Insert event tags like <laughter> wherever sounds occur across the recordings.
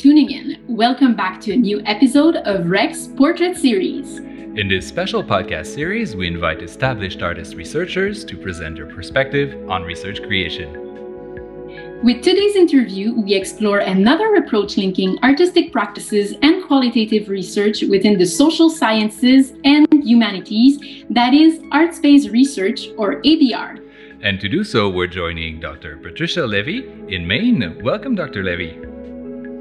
tuning in. Welcome back to a new episode of Rex Portrait Series. In this special podcast series, we invite established artist researchers to present their perspective on research creation. With today's interview, we explore another approach linking artistic practices and qualitative research within the social sciences and humanities, that is, arts based research or ABR. And to do so, we're joining Dr. Patricia Leavy in Maine. Welcome, Dr. Leavy.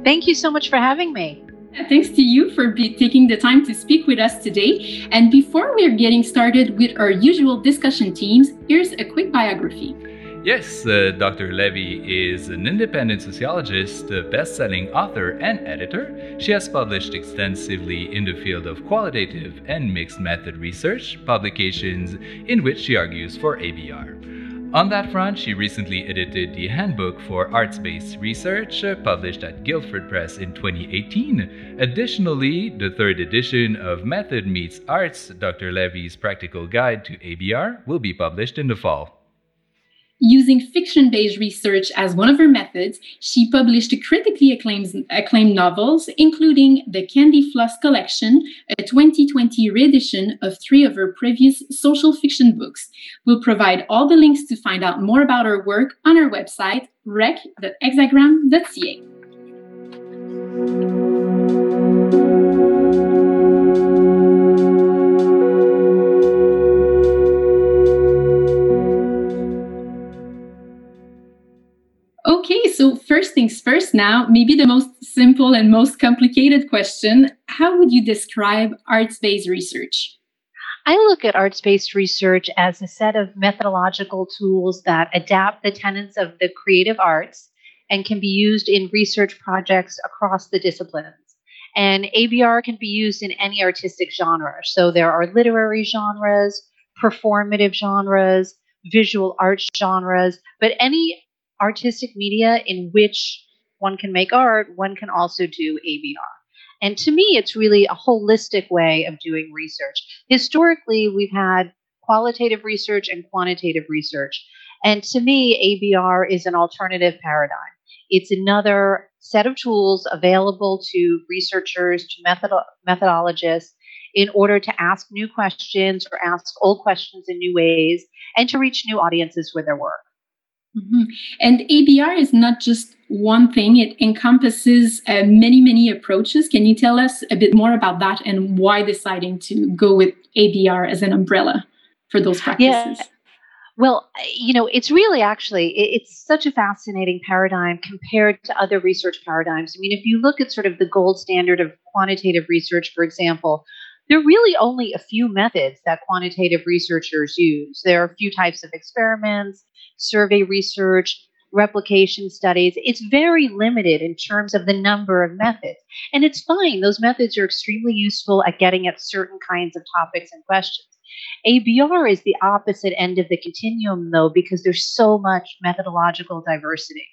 Thank you so much for having me. Thanks to you for be- taking the time to speak with us today. And before we're getting started with our usual discussion teams, here's a quick biography. Yes, uh, Dr. Leavy is an independent sociologist, a best selling author, and editor. She has published extensively in the field of qualitative and mixed method research, publications in which she argues for ABR. On that front, she recently edited the Handbook for Arts Based Research, uh, published at Guilford Press in 2018. Additionally, the third edition of Method Meets Arts, Dr. Leavy's Practical Guide to ABR, will be published in the fall. Using fiction based research as one of her methods, she published critically acclaimed, acclaimed novels, including the Candy Floss Collection, a 2020 reedition of three of her previous social fiction books. We'll provide all the links to find out more about her work on our website, rec.hexagram.ca. Okay, so first things first now, maybe the most simple and most complicated question How would you describe arts based research? I look at arts based research as a set of methodological tools that adapt the tenets of the creative arts and can be used in research projects across the disciplines. And ABR can be used in any artistic genre. So there are literary genres, performative genres, visual arts genres, but any artistic media in which one can make art, one can also do ABR. And to me, it's really a holistic way of doing research. Historically, we've had qualitative research and quantitative research. And to me, ABR is an alternative paradigm. It's another set of tools available to researchers, to method- methodologists, in order to ask new questions or ask old questions in new ways and to reach new audiences with their work. Mm-hmm. And ABR is not just one thing, it encompasses uh, many, many approaches. Can you tell us a bit more about that and why deciding to go with ABR as an umbrella for those practices? Yeah. Well, you know, it's really actually it's such a fascinating paradigm compared to other research paradigms. I mean, if you look at sort of the gold standard of quantitative research, for example, there are really only a few methods that quantitative researchers use. There are a few types of experiments, survey research, replication studies. It's very limited in terms of the number of methods. And it's fine. Those methods are extremely useful at getting at certain kinds of topics and questions. ABR is the opposite end of the continuum, though, because there's so much methodological diversity.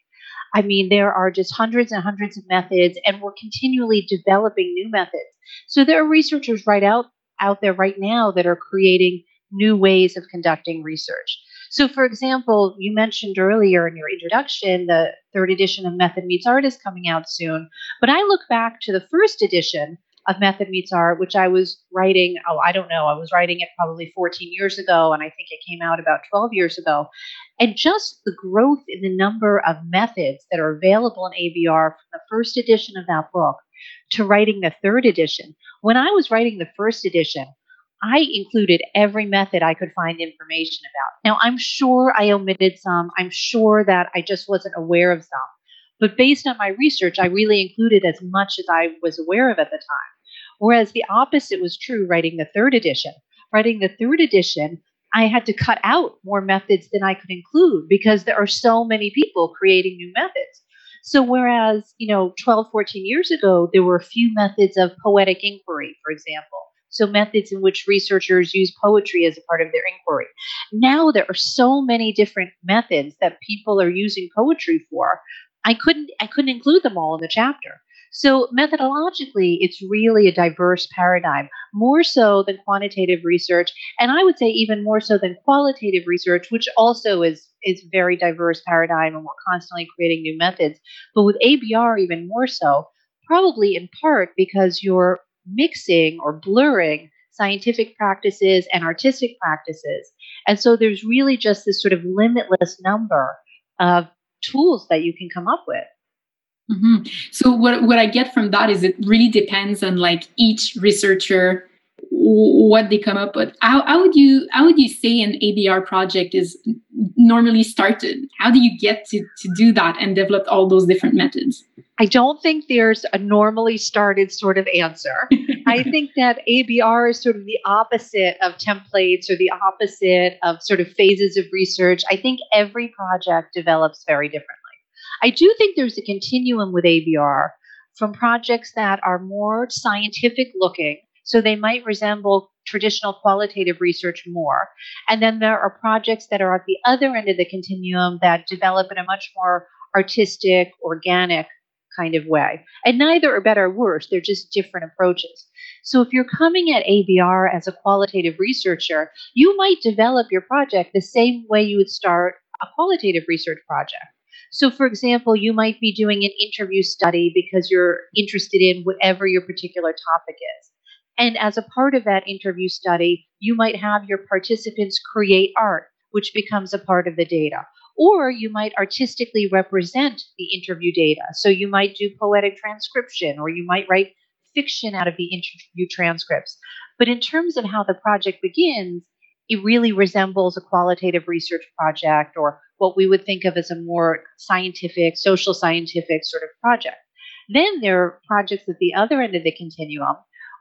I mean, there are just hundreds and hundreds of methods, and we're continually developing new methods. So there are researchers right out, out there right now that are creating new ways of conducting research. So, for example, you mentioned earlier in your introduction the third edition of Method Meets Art is coming out soon. But I look back to the first edition of Method Meets Art, which I was writing, oh, I don't know, I was writing it probably 14 years ago, and I think it came out about 12 years ago. And just the growth in the number of methods that are available in ABR from the first edition of that book to writing the third edition. When I was writing the first edition, I included every method I could find information about. Now, I'm sure I omitted some. I'm sure that I just wasn't aware of some. But based on my research, I really included as much as I was aware of at the time. Whereas the opposite was true writing the third edition. Writing the third edition, I had to cut out more methods than I could include because there are so many people creating new methods. So, whereas, you know, 12, 14 years ago, there were a few methods of poetic inquiry, for example. So, methods in which researchers use poetry as a part of their inquiry. Now, there are so many different methods that people are using poetry for. I couldn't, I couldn't include them all in the chapter. So, methodologically, it's really a diverse paradigm, more so than quantitative research, and I would say even more so than qualitative research, which also is is very diverse paradigm, and we're constantly creating new methods. But with ABR, even more so, probably in part because you're mixing or blurring scientific practices and artistic practices, and so there's really just this sort of limitless number of tools that you can come up with. Mm-hmm. So what what I get from that is it really depends on like each researcher what they come up with. How, how would you how would you say an ABR project is normally started? How do you get to to do that and develop all those different methods? I don't think there's a normally started sort of answer. <laughs> I think that ABR is sort of the opposite of templates or the opposite of sort of phases of research. I think every project develops very differently. I do think there's a continuum with ABR from projects that are more scientific looking, so they might resemble traditional qualitative research more. And then there are projects that are at the other end of the continuum that develop in a much more artistic, organic kind of way. And neither are better or worse, they're just different approaches. So if you're coming at ABR as a qualitative researcher, you might develop your project the same way you would start a qualitative research project. So, for example, you might be doing an interview study because you're interested in whatever your particular topic is. And as a part of that interview study, you might have your participants create art, which becomes a part of the data. Or you might artistically represent the interview data. So you might do poetic transcription, or you might write fiction out of the interview transcripts. But in terms of how the project begins, it really resembles a qualitative research project or what we would think of as a more scientific, social scientific sort of project. Then there are projects at the other end of the continuum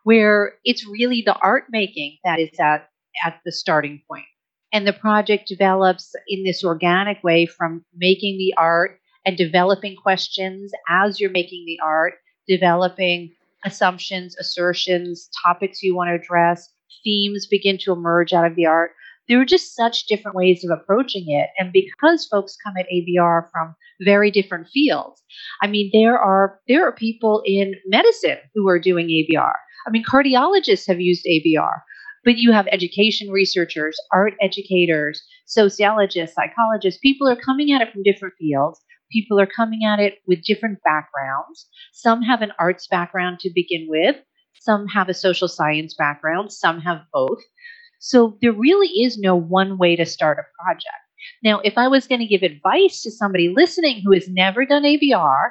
where it's really the art making that is at, at the starting point. And the project develops in this organic way from making the art and developing questions as you're making the art, developing assumptions, assertions, topics you want to address, themes begin to emerge out of the art there are just such different ways of approaching it. And because folks come at ABR from very different fields, I mean, there are there are people in medicine who are doing ABR. I mean, cardiologists have used ABR, but you have education researchers, art educators, sociologists, psychologists. People are coming at it from different fields. People are coming at it with different backgrounds. Some have an arts background to begin with. Some have a social science background. Some have both. So there really is no one way to start a project. Now, if I was going to give advice to somebody listening who has never done ABR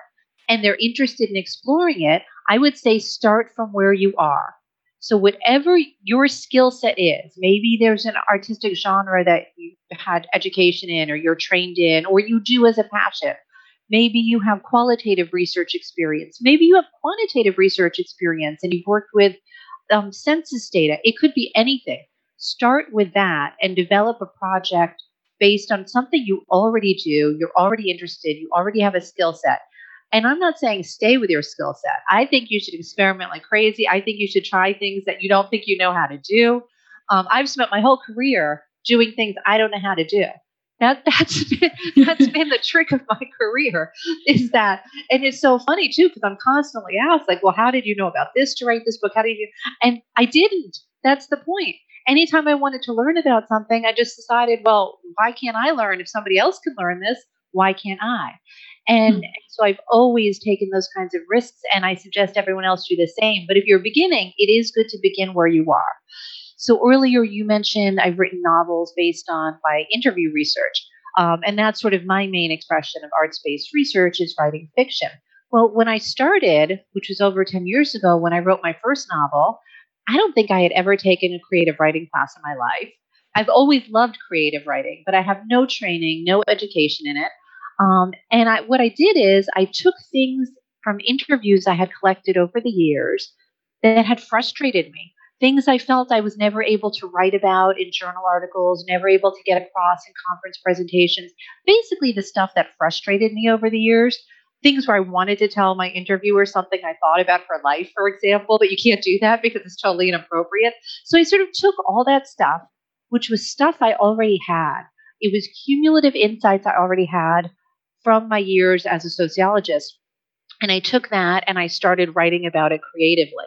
and they're interested in exploring it, I would say start from where you are. So, whatever your skill set is, maybe there's an artistic genre that you had education in, or you're trained in, or you do as a passion. Maybe you have qualitative research experience. Maybe you have quantitative research experience and you've worked with um, census data. It could be anything start with that and develop a project based on something you already do, you're already interested, you already have a skill set. And I'm not saying stay with your skill set. I think you should experiment like crazy. I think you should try things that you don't think you know how to do. Um, I've spent my whole career doing things I don't know how to do. That <laughs> that's been, that's been the trick of my career is that, and it's so funny too because I'm constantly asked like, well, how did you know about this to write this book? How did you? And I didn't. That's the point anytime I wanted to learn about something, I just decided, well, why can't I learn? If somebody else can learn this, why can't I? And hmm. so I've always taken those kinds of risks, and I suggest everyone else do the same. But if you're beginning, it is good to begin where you are. So earlier you mentioned I've written novels based on my interview research. Um, and that's sort of my main expression of arts based research is writing fiction. Well, when I started, which was over 10 years ago, when I wrote my first novel, I don't think I had ever taken a creative writing class in my life. I've always loved creative writing, but I have no training, no education in it. Um, and I, what I did is I took things from interviews I had collected over the years that had frustrated me, things I felt I was never able to write about in journal articles, never able to get across in conference presentations, basically the stuff that frustrated me over the years things where I wanted to tell my interviewer something I thought about her life, for example, but you can't do that because it's totally inappropriate. So I sort of took all that stuff, which was stuff I already had. It was cumulative insights I already had from my years as a sociologist. And I took that and I started writing about it creatively.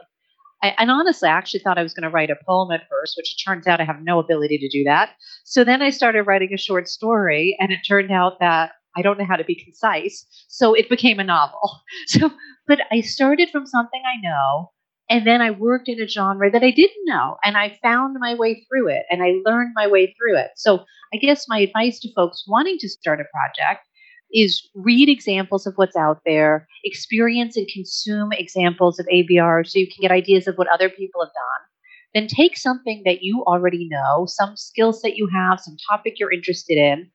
I, and honestly, I actually thought I was going to write a poem at first, which it turns out I have no ability to do that. So then I started writing a short story, and it turned out that I don't know how to be concise. So it became a novel. <laughs> So, but I started from something I know, and then I worked in a genre that I didn't know, and I found my way through it, and I learned my way through it. So I guess my advice to folks wanting to start a project is read examples of what's out there, experience and consume examples of ABR so you can get ideas of what other people have done. Then take something that you already know, some skills that you have, some topic you're interested in,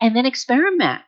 and then experiment.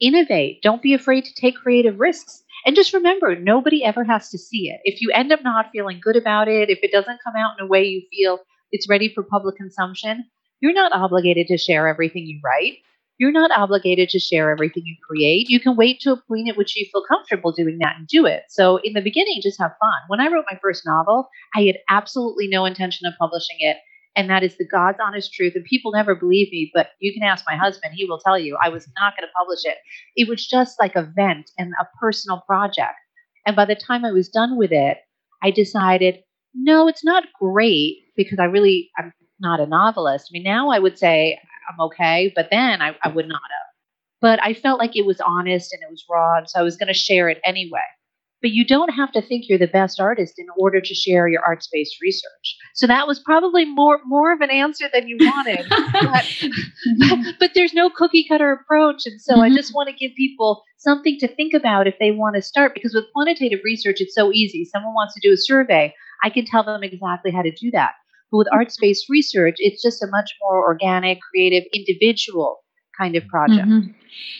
Innovate. Don't be afraid to take creative risks. And just remember, nobody ever has to see it. If you end up not feeling good about it, if it doesn't come out in a way you feel it's ready for public consumption, you're not obligated to share everything you write. You're not obligated to share everything you create. You can wait to a point at which you feel comfortable doing that and do it. So, in the beginning, just have fun. When I wrote my first novel, I had absolutely no intention of publishing it. And that is the God's honest truth. And people never believe me, but you can ask my husband. He will tell you I was not going to publish it. It was just like a vent and a personal project. And by the time I was done with it, I decided, no, it's not great because I really, I'm not a novelist. I mean, now I would say I'm okay. But then I, I would not have. But I felt like it was honest and it was raw. And so I was going to share it anyway. But you don't have to think you're the best artist in order to share your arts based research. So that was probably more more of an answer than you wanted. <laughs> but, but, there's no cookie cutter approach. And so mm-hmm. I just want to give people something to think about if they want to start. Because with quantitative research, it's so easy. Someone wants to do a survey, I can tell them exactly how to do that. But with arts based research, it's just a much more organic, creative, individual kind of project. Mm-hmm.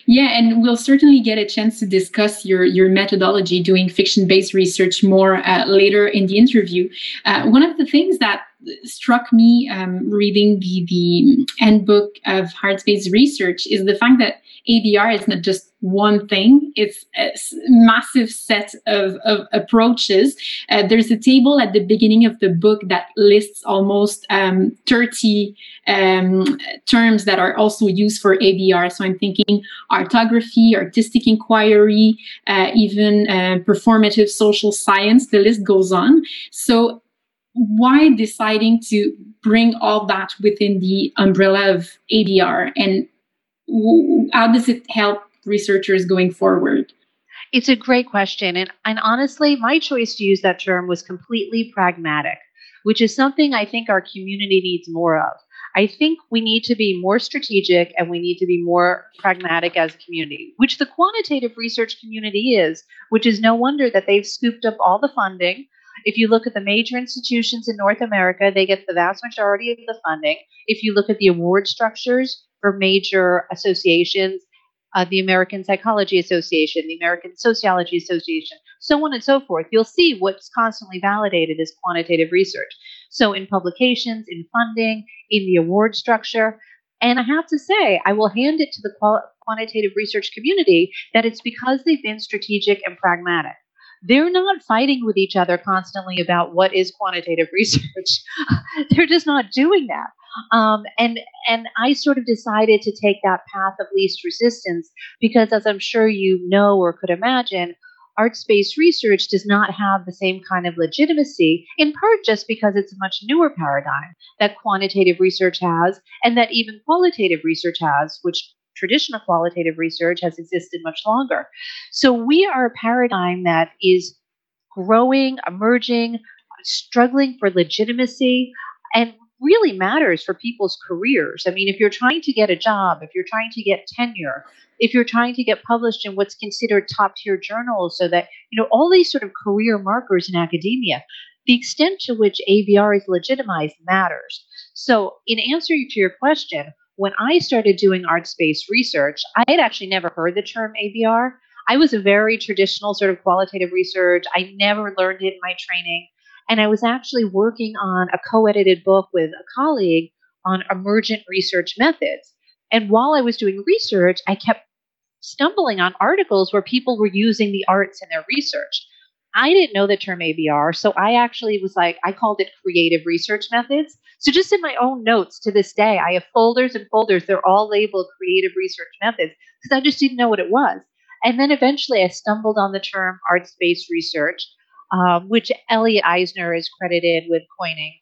Yeah, and we'll certainly get a chance to discuss your your methodology doing fiction based research more uh, later in the interview. Uh, one of the things that struck me um, reading the the handbook of arts based research is the fact that ABR is not just one thing, it's a massive set of, of approaches. Uh, there's a table at the beginning of the book that lists almost um, 30 um, terms that are also used for ABR. So I'm thinking artography, artistic inquiry, uh, even uh, performative social science, the list goes on. So why deciding to bring all that within the umbrella of ABR and how does it help researchers going forward? It's a great question. And, and honestly, my choice to use that term was completely pragmatic, which is something I think our community needs more of. I think we need to be more strategic and we need to be more pragmatic as a community, which the quantitative research community is, which is no wonder that they've scooped up all the funding. If you look at the major institutions in North America, they get the vast majority of the funding. If you look at the award structures, for major associations, uh, the American Psychology Association, the American Sociology Association, so on and so forth. You'll see what's constantly validated is quantitative research. So in publications, in funding, in the award structure. And I have to say, I will hand it to the qual- quantitative research community that it's because they've been strategic and pragmatic they're not fighting with each other constantly about what is quantitative <laughs> research. they're just not doing that. Um, and and I sort of decided to take that path of least resistance because, as I'm sure you know or could imagine, arts-based research does not have the same kind of legitimacy. In part, just because it's a much newer paradigm that quantitative research has, and that even qualitative research has, which traditional qualitative research has existed much longer. So we are a paradigm that is growing, emerging, struggling for legitimacy. And really matters for people's careers. I mean, if you're trying to get a job, if you're trying to get tenure, if you're trying to get published in what's considered top tier journals, so that, you know, all these sort of career markers in academia, the extent to which ABR is legitimized matters. So, in answer to your question, when I started doing arts based research, I had actually never heard the term ABR. I was a very traditional sort of qualitative research. I never learned it in my training. And I was actually working on a co edited book with a colleague on emergent research methods. And while I was doing research, I kept stumbling on articles where people were using the arts in their research. I didn't know the term ABR, so I actually was like, I called it creative research methods. So just in my own notes to this day, I have folders and folders. They're all labeled creative research methods because I just didn't know what it was. And then eventually I stumbled on the term arts based research, um, which Elliot Eisner is credited with coining.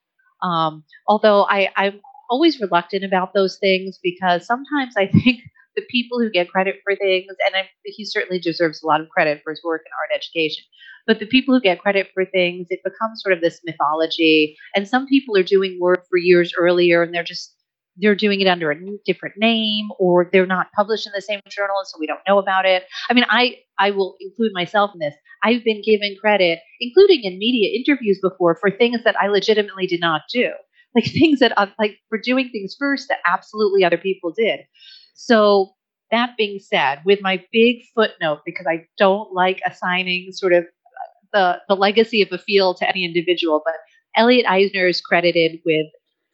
Um, although I, I'm always reluctant about those things because sometimes I <laughs> think the people who get credit for things, and I, he certainly deserves a lot of credit for his work in art education, but the people who get credit for things, it becomes sort of this mythology. And some people are doing work for years earlier and they're just they're doing it under a different name or they're not published in the same journal so we don't know about it. I mean i i will include myself in this. I've been given credit including in media interviews before for things that i legitimately did not do. Like <laughs> things that uh, like for doing things first that absolutely other people did. So that being said with my big footnote because i don't like assigning sort of the the legacy of a field to any individual but elliot eisner is credited with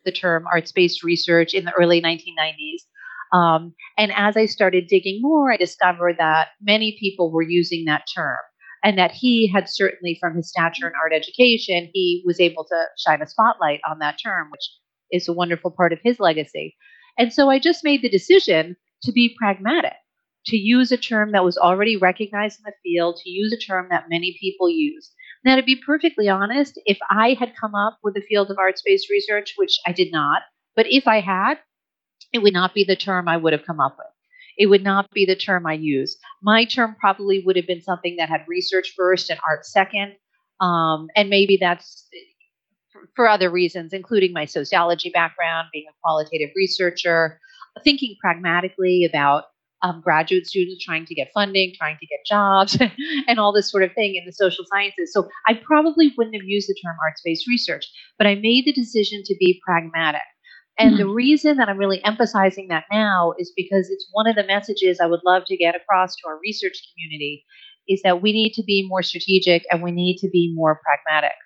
the term arts based research in the early 1990s. Um, and as I started digging more, I discovered that many people were using that term and that he had certainly, from his stature in art education, he was able to shine a spotlight on that term, which is a wonderful part of his legacy. And so I just made the decision to be pragmatic, to use a term that was already recognized in the field, to use a term that many people use. Now, to be perfectly honest, if I had come up with the field of arts based research, which I did not, but if I had, it would not be the term I would have come up with. It would not be the term I use. My term probably would have been something that had research first and art second. Um, and maybe that's for other reasons, including my sociology background, being a qualitative researcher, thinking pragmatically about um, graduate students trying to get funding, trying to get jobs, <laughs> and all this sort of thing in the social sciences. So I probably wouldn't have used the term arts based research, but I made the decision to be pragmatic. And mm-hmm. the reason that I'm really emphasizing that now is because it's one of the messages I would love to get across to our research community is that we need to be more strategic and we need to be more pragmatic.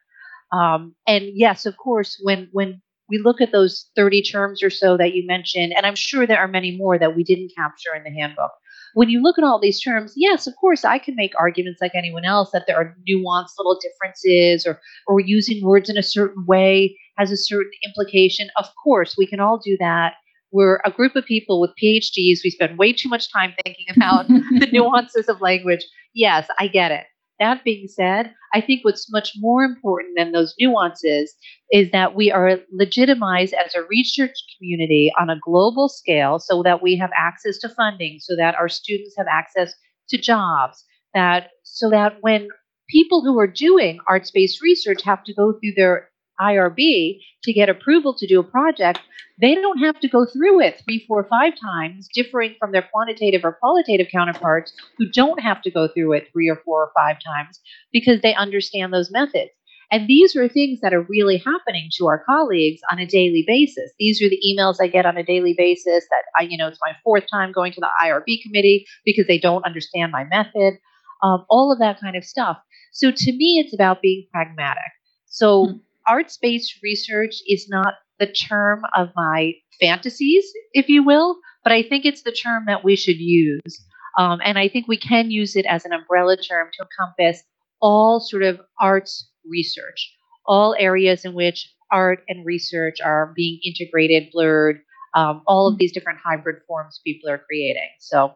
Um, and yes, of course, when when we look at those 30 terms or so that you mentioned, and I'm sure there are many more that we didn't capture in the handbook. When you look at all these terms, yes, of course, I can make arguments like anyone else that there are nuanced little differences or, or using words in a certain way has a certain implication. Of course, we can all do that. We're a group of people with PhDs. We spend way too much time thinking about <laughs> the nuances of language. Yes, I get it. That being said, I think what's much more important than those nuances is that we are legitimized as a research community on a global scale so that we have access to funding, so that our students have access to jobs, that so that when people who are doing arts-based research have to go through their IRB to get approval to do a project, they don't have to go through it three, four, five times, differing from their quantitative or qualitative counterparts who don't have to go through it three or four or five times because they understand those methods. And these are things that are really happening to our colleagues on a daily basis. These are the emails I get on a daily basis that I, you know, it's my fourth time going to the IRB committee because they don't understand my method, um, all of that kind of stuff. So to me, it's about being pragmatic. So mm-hmm arts based research is not the term of my fantasies, if you will, but I think it's the term that we should use. Um, and I think we can use it as an umbrella term to encompass all sort of arts research, all areas in which art and research are being integrated, blurred, um, all of these different hybrid forms people are creating. So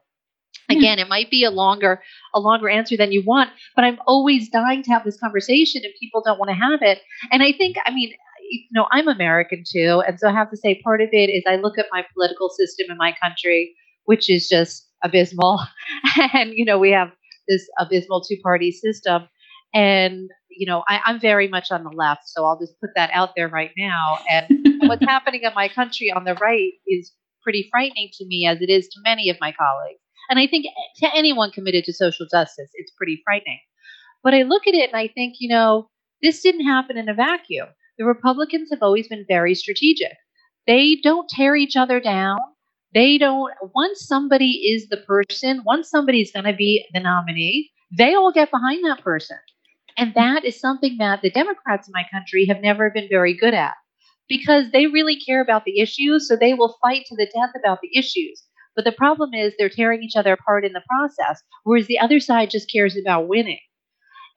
Again, it might be a longer a longer answer than you want, but I'm always dying to have this conversation and people don't want to have it. And I think I mean, you know, I'm American too, and so I have to say part of it is I look at my political system in my country, which is just abysmal. <laughs> and you know, we have this abysmal two-party system. And you know, I, I'm very much on the left, so I'll just put that out there right now. And <laughs> what's happening in my country on the right is pretty frightening to me, as it is to many of my colleagues. And I think eh, to anyone committed to social justice, it's pretty frightening. But I look at it and I think, you know, this didn't happen in a vacuum. The Republicans have always been very strategic. They don't tear each other down. They don't, once somebody is the person, once somebody's going to be the nominee, they all get behind that person. And that is something that the Democrats in my country have never been very good at because they really care about the issues. So they will fight to the death about the issues. But the problem is they're tearing each other apart in the process, whereas the other side just cares about winning.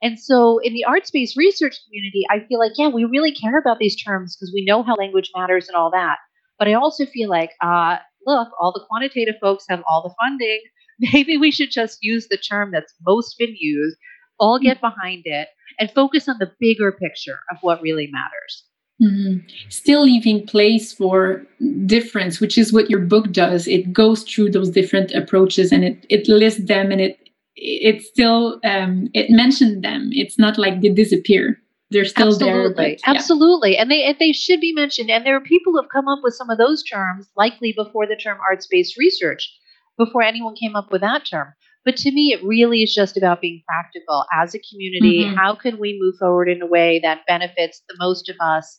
And so in the arts based research community, I feel like, yeah, we really care about these terms because we know how language matters and all that. But I also feel like, uh, look, all the quantitative folks have all the funding. <laughs> Maybe we should just use the term that's most been used, all get behind it, and focus on the bigger picture of what really matters. Mm-hmm. Still leaving place for difference, which is what your book does. It goes through those different approaches and it, it lists them and it it still um, it mentioned them. It's not like they disappear. They're still absolutely. there. But, absolutely, and they and they should be mentioned. And there are people who have come up with some of those terms, likely before the term arts based research, before anyone came up with that term. But to me, it really is just about being practical as a community. Mm-hmm. How can we move forward in a way that benefits the most of us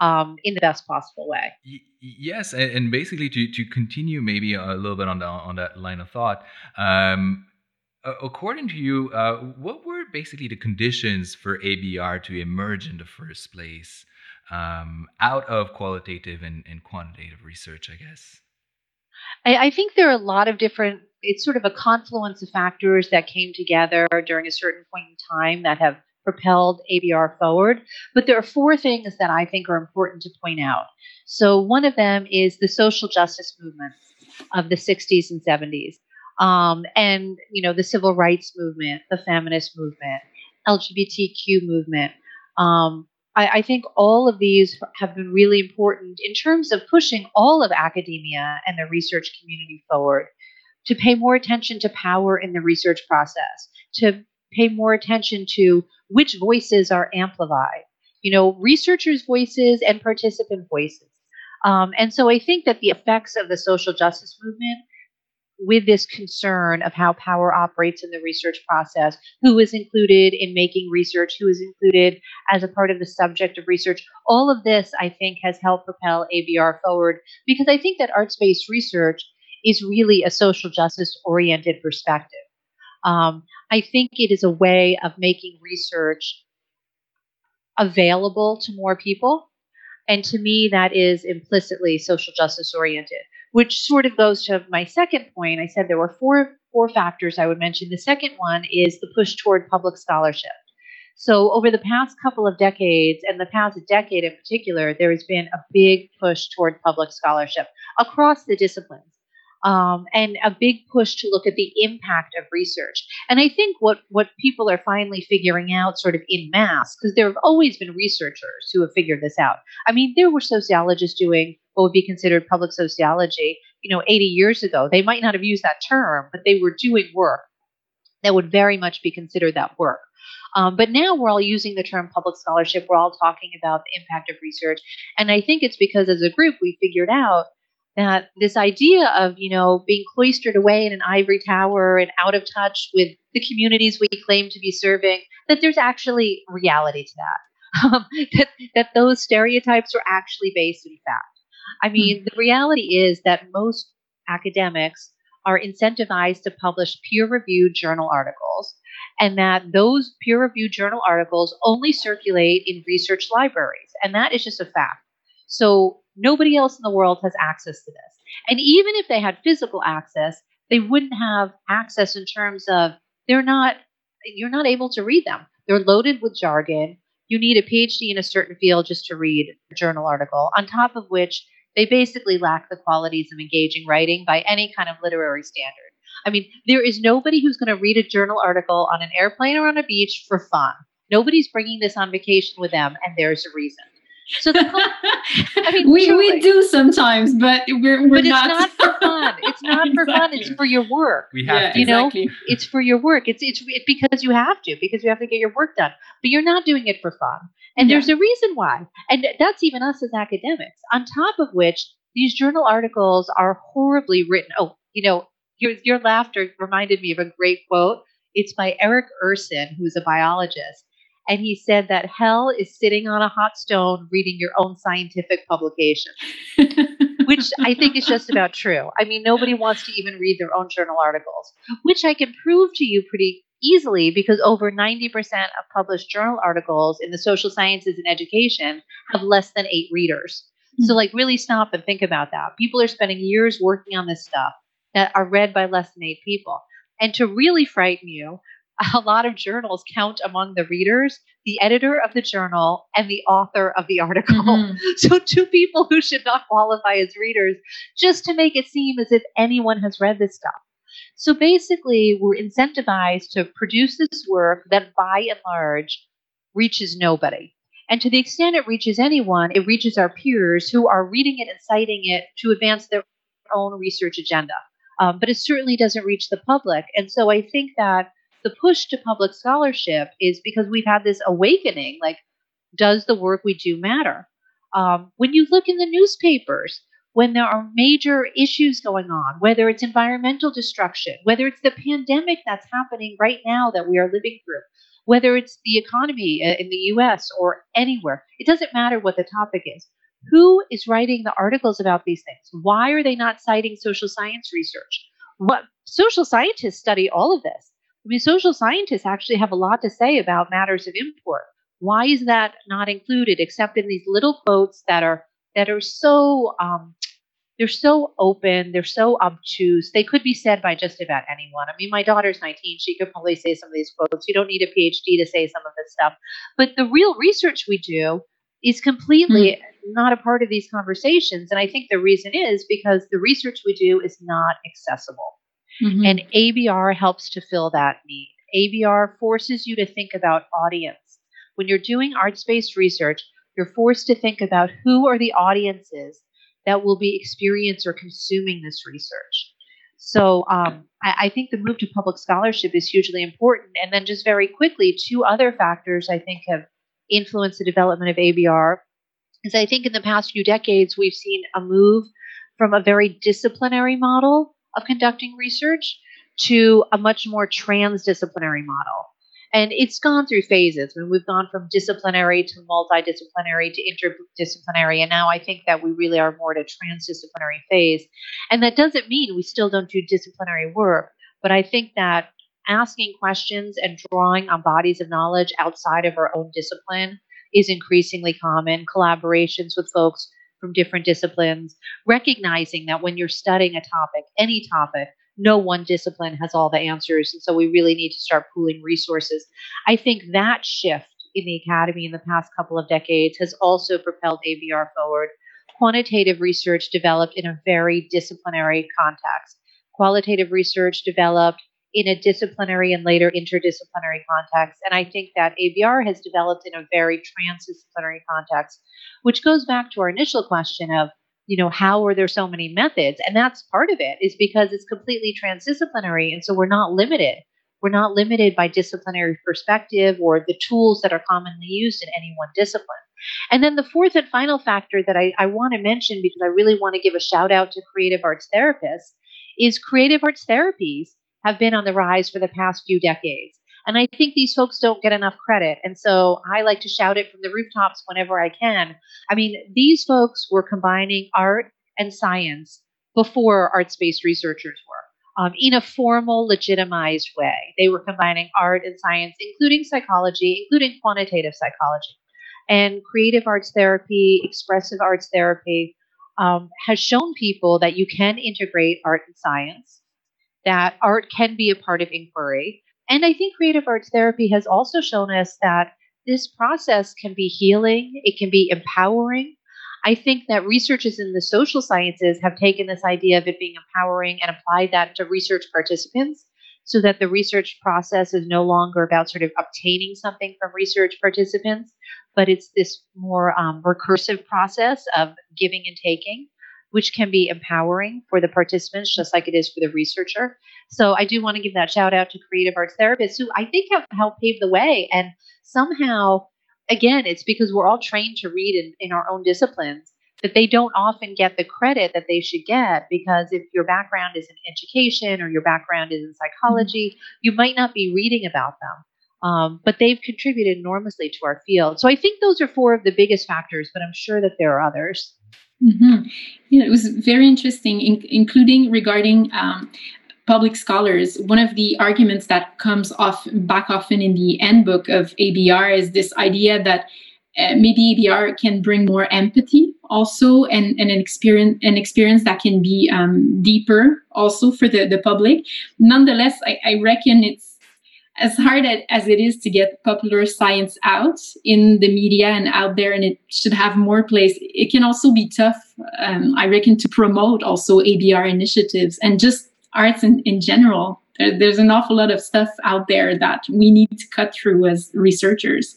um, in the best possible way? Yes, and, and, basically to, to continue maybe a little bit on the, on that line of thought. Um, according to you, uh, what were basically the conditions for ABR to emerge in the first place um, out of qualitative and, and, quantitative research, I guess? I, I, think there are a lot of different, it's sort of a confluence of factors that came together during a certain point in time that have propelled ABR forward. But there are four things that I think are important to point out. So, one of them is the social justice movements of the 60s and 70s um, and you know the civil rights movement, the feminist movement, LGBTQ movement. Um, I, I, think all of these have been really important in terms of pushing all of academia and the research community forward to pay more attention to power in the research process, to pay more attention to which voices are amplified. You know, researchers' voices and participant voices. Um, and so I think that the effects of the social justice movement with this concern of how power operates in the research process, who is included in making research, who is included as a part of the subject of research. All of this, I think, has helped propel ABR forward because I think that arts based research is really a social justice oriented perspective. Um, I think it is a way of making research available to more people. And to me, that is implicitly social justice oriented which sort of goes to my second point. I said there were four four factors I would mention. The second one is the push toward public scholarship. So over the past couple of decades, and the past decade in particular, there has been a big push toward public scholarship across the disciplines um, and a big push to look at the impact of research. And I think what, what people are finally figuring out, sort of in mass, because there have always been researchers who have figured this out. I mean, there were sociologists doing what would be considered public sociology, you know, 80 years ago. They might not have used that term, but they were doing work that would very much be considered that work. Um, but now we're all using the term public scholarship. We're all talking about the impact of research. And I think it's because as a group, we figured out that this idea of you know being cloistered away in an ivory tower and out of touch with the communities we claim to be serving that there's actually reality to that. Um, <laughs> that, that those stereotypes are actually based in fact. I mean mm-hmm. the reality is that most academics are incentivized to publish peer-reviewed journal articles and that those peer-reviewed journal articles only circulate in research libraries and that is just a fact. So Nobody else in the world has access to this. And even if they had physical access, they wouldn't have access in terms of they're not you're not able to read them. They're loaded with jargon. You need a PhD in a certain field just to read a journal article, on top of which they basically lack the qualities of engaging writing by any kind of literary standard. I mean, there is nobody who's going to read a journal article on an airplane or on a beach for fun. Nobody's bringing this on vacation with them, and there's a reason. So the <laughs> I mean, we, we do sometimes, but we're, we're but not. <laughs> it's not for fun. It's not exactly. for fun. It's for your work. We have yeah, to. You exactly. know, it's for your work. It's it's because you have to because you have to get your work done. But you're not doing it for fun, and yeah. there's a reason why. And that's even us as academics. On top of which, these journal articles are horribly written. Oh, you know, your your laughter reminded me of a great quote. It's by Eric Erson, who's a biologist and he said that hell is sitting on a hot stone reading your own scientific publication, <laughs> which I think is just about true. I mean, nobody wants to even read their own journal articles, which I can prove to you pretty easily because over 90% of published journal articles in the social sciences and education have less than eight readers. Mm-hmm. So, like, really stop and think about that. People are spending years working on this stuff. that are read by less than eight people. And to really frighten you, <laughs> a lot of journals count among the readers the editor of the journal and the author of the article. Mm-hmm. <laughs> So, two people who should not qualify as readers, just to make it seem as if anyone has read this stuff. So, basically, we're incentivized to produce this work that by and large reaches nobody. And to the extent it reaches anyone, it reaches our peers who are reading it and citing it to advance their own research agenda. Um, but it certainly doesn't reach the public. And so I think that the push to public scholarship is because we've had this awakening like, does the work we do matter? Um, when you look in the newspapers, when there are major issues going on, whether it's environmental destruction, whether it's the pandemic that's happening right now that we are living through, whether it's the economy uh, in the US or anywhere, it doesn't matter what the topic is. Who is writing the articles about these things? Why are they not citing social science research? What social scientists study all of this. I mean, social scientists actually have a lot to say about matters of import. Why is that not included, except in these little quotes that are that are so um, they're so open, they're so obtuse. They could be said by just about anyone. I mean, my daughter's 19; she could probably say some of these quotes. You don't need a PhD to say some of this stuff. But the real research we do is completely mm-hmm. not a part of these conversations, and I think the reason is because the research we do is not accessible. Mm-hmm. And ABR helps to fill that need. ABR forces you to think about audience. When you're doing arts based research, you're forced to think about who are the audiences that will be experiencing or consuming this research. So um, I, I, think the move to public scholarship is hugely important. And then, just very quickly, two other factors I think have influenced the development of ABR is I think in the past few decades we've seen a move from a very disciplinary model of conducting research to a much more transdisciplinary model. And it's gone through phases. I mean, we've gone from disciplinary to multidisciplinary to interdisciplinary. And now I think that we really are more at a transdisciplinary phase. And that doesn't mean we still don't do disciplinary work. But I think that asking questions and drawing on bodies of knowledge outside of our own discipline is increasingly common. Collaborations with folks from different disciplines, recognizing that when you're studying a topic, any topic, no one discipline has all the answers. And so we really need to start pooling resources. I think that shift in the academy in the past couple of decades has also propelled ABR forward. Quantitative research developed in a very disciplinary context. Qualitative research developed in a disciplinary and later interdisciplinary context. And I think that ABR has developed in a very transdisciplinary context, which goes back to our initial question of, you know, how are there so many methods? And that's part of it is because it's completely transdisciplinary. And so we're not limited. We're not limited by disciplinary perspective or the tools that are commonly used in any one discipline. And then the fourth and final factor that I, I want to mention because I really want to give a shout out to creative arts therapists is creative arts therapies have been on the rise for the past few decades. And I think these folks don't get enough credit. And so I like to shout it from the rooftops whenever I can. I mean, these folks were combining art and science before arts based researchers were. Um, in a formal, legitimized way. They were combining art and science, including psychology, including quantitative psychology. And creative arts therapy, expressive arts therapy um, has shown people that you can integrate art and science that art can be a part of inquiry. And I think creative arts therapy has also shown us that this process can be healing, it can be empowering. I think that researchers in the social sciences have taken this idea of it being empowering and applied that to research participants so that the research process is no longer about sort of obtaining something from research participants, but it's this more um, recursive process of giving and taking which can be empowering for the participants, just like it is for the researcher. So I do want to give that shout out to creative arts therapists who I think have helped pave the way. And somehow, again, it's because we're all trained to read in, in our own disciplines that they don't often get the credit that they should get because if your background is in education or your background is in psychology, mm-hmm. you might not be reading about them. Um, but they've contributed enormously to our field. So I think those are four of the biggest factors, but I'm sure that there are others. Mm-hmm. Yeah, it was very interesting, in, including regarding um, public scholars. One of the arguments that comes off back often in the handbook of ABR is this idea that uh, maybe ABR can bring more empathy also and, and an experience an experience that can be um, deeper also for the, the public. Nonetheless, I, I reckon it's as hard as it is to get popular science out in the media and out there, and it should have more place, it can also be tough, um, I reckon, to promote also ABR initiatives and just arts in, in general. There, there's an awful lot of stuff out there that we need to cut through as researchers.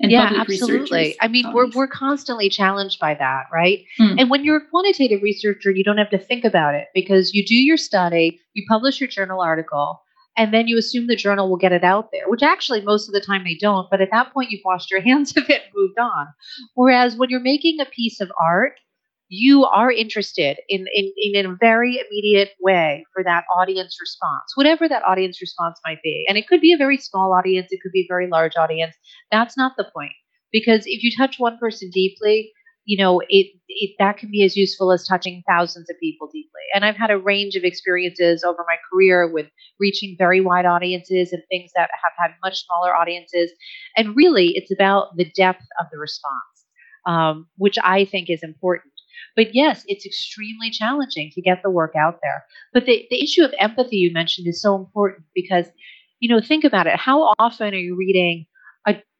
yeah, absolutely. I mean, we're we're constantly challenged by that, right? Mm. And when you're a quantitative researcher, you don't have to think about it because you do your study, you publish your journal article, and then you assume the journal will get it out there, which actually most of the time they don't. But at that point, you've washed your <laughs> hands of it and moved on. Whereas when you're making a piece of art, you are interested in, in, in a very immediate way for that audience response, whatever that audience response might be. And it could be a very small audience, it could be a very large audience. That's not the point. Because if you touch one person deeply, you know, it, it that can be as useful as touching thousands of people deeply. And I've had a range of experiences over my career with reaching very wide audiences and things that have had much smaller audiences. And really, it's about the depth of the response, um, which I think is important. But yes, it's extremely challenging to get the work out there. But the, the issue of empathy you mentioned is so important because, you know, think about it. How often are you reading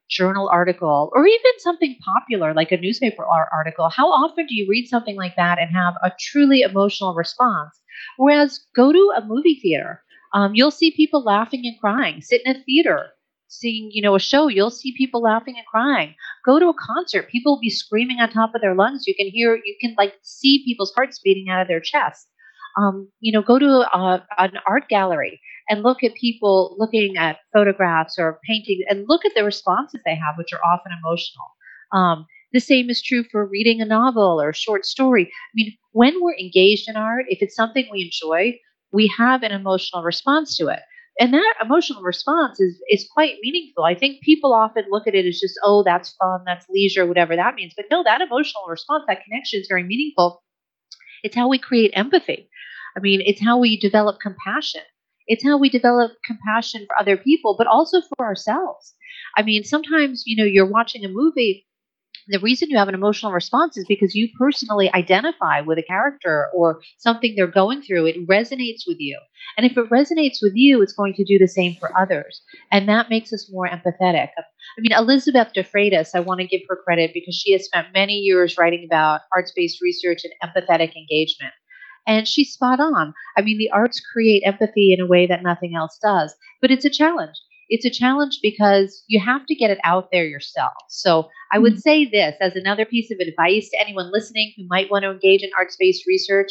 journal article or even something popular like a newspaper article, how often do you read something like that and have a truly emotional response? Whereas go to a movie theater, um, you'll see people laughing and crying. Sit in a theater, seeing you know a show, you'll see people laughing and crying. Go to a concert, people will be screaming on top of their lungs. You can hear, you can like see people's hearts beating out of their chest. Um, you know, go to a, an art gallery and look at people looking at photographs or paintings and look at the responses they have, which are often emotional. Um, the same is true for reading a novel or a short story. I mean, when we're engaged in art, if it's something we enjoy, we have an emotional response to it. And that emotional response is, is quite meaningful. I think people often look at it as just, oh, that's fun, that's leisure, whatever that means. But no, that emotional response, that connection is very meaningful. It's how we create empathy. I mean, it's how we develop compassion. It's how we develop compassion for other people, but also for ourselves. I mean, sometimes, you know, you're watching a movie. The reason you have an emotional response is because you personally identify with a character or something they're going through. It resonates with you. And if it resonates with you, it's going to do the same for others. And that makes us more empathetic. I mean, Elizabeth de Freitas, I want to give her credit because she has spent many years writing about arts based research and empathetic engagement. And she's spot on. I mean, the arts create empathy in a way that nothing else does, but it's a challenge. It's a challenge because you have to get it out there yourself. So I would mm-hmm. say this as another piece of advice to anyone listening who might want to engage in arts based research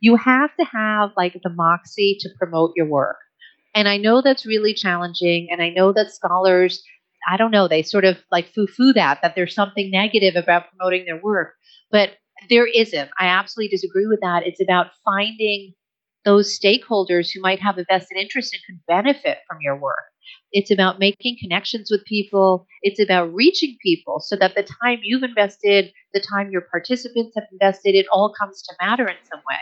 you have to have like the moxie to promote your work. And I know that's really challenging. And I know that scholars, I don't know, they sort of like foo foo that, that there's something negative about promoting their work. But there isn't. I absolutely disagree with that. It's about finding those stakeholders who might have a vested interest and could benefit from your work. It's about making connections with people. It's about reaching people so that the time you've invested, the time your participants have invested, it all comes to matter in some way.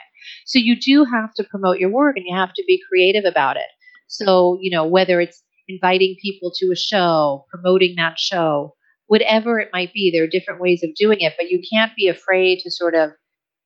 So you do have to promote your work and you have to be creative about it. So, you know, whether it's inviting people to a show, promoting that show, whatever it might be. There are different ways of doing it, but you can't be afraid to sort of,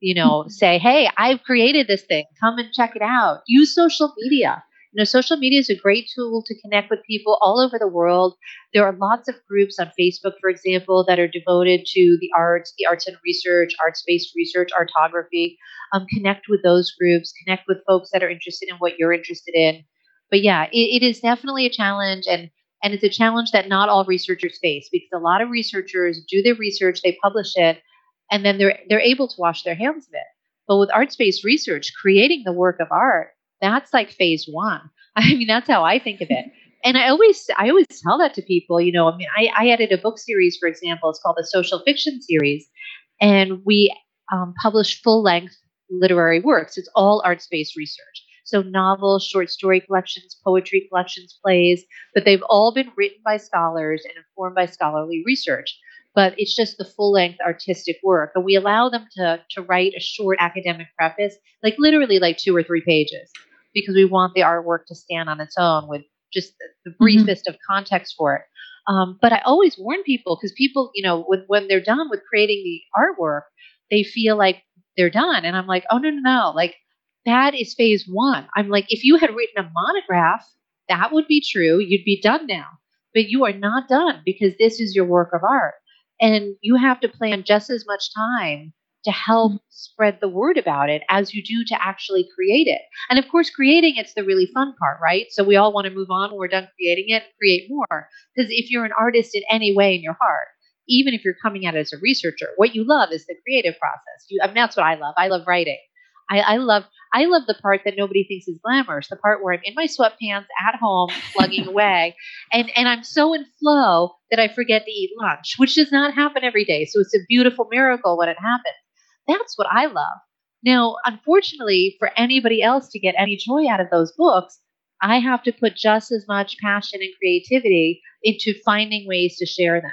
you know, mm-hmm. say, hey, I've created this thing. Come and check it out. Use social media. You know, social media is a great tool to connect with people all over the world. There are lots of groups on Facebook, for example, that are devoted to the arts, the arts and research, arts based research, artography. Um, connect with those groups, connect with folks that are interested in what you're interested in. But yeah, it, it is definitely a challenge. And and it's a challenge that not all researchers face because a lot of researchers do their research, they publish it, and then they're they're able to wash their hands of it. But with arts-based research, creating the work of art, that's like phase one. <laughs> I mean, that's how I think of it. <laughs> And I always I always tell that to people. You know, I mean, I, I edited a book series, for example. It's called the Social Fiction Series, and we um, publish full-length literary works. It's all arts-based research. So novels, short story collections, poetry collections, plays, but they've all been written by scholars and informed by scholarly research. But it's just the full length artistic work. And we allow them to, to write a short academic preface, like literally like two or three pages, because we want the artwork to stand on its own with just the, the mm-hmm. briefest mm-hmm. of context for it. Um, but I always warn people because people, you know, when, when they're done with creating the artwork, they feel like they're done. And I'm like, oh, no, no, no. Like, that is phase one. I'm like, if you had written a monograph, that would be true. You'd be done now. But you are not done because this is your work of art. And you have to plan just as much time to help mm-hmm. spread the word about it as you do to actually create it. And of course, creating it's the really fun part, right? So we all want to move on when we're done creating it, and create more. Because if you're an artist in any way in your heart, even if you're coming at it as a researcher, what you love is the creative process. You, I mean, that's what I love. I love writing. I, I love I love the part that nobody thinks is glamorous, the part where I'm in my sweatpants at home plugging away <laughs> and, and I'm so in flow that I forget to eat lunch, which does not happen every day. So it's a beautiful miracle when it happens. That's what I love. Now, unfortunately, for anybody else to get any joy out of those books, I have to put just as much passion and creativity into finding ways to share them.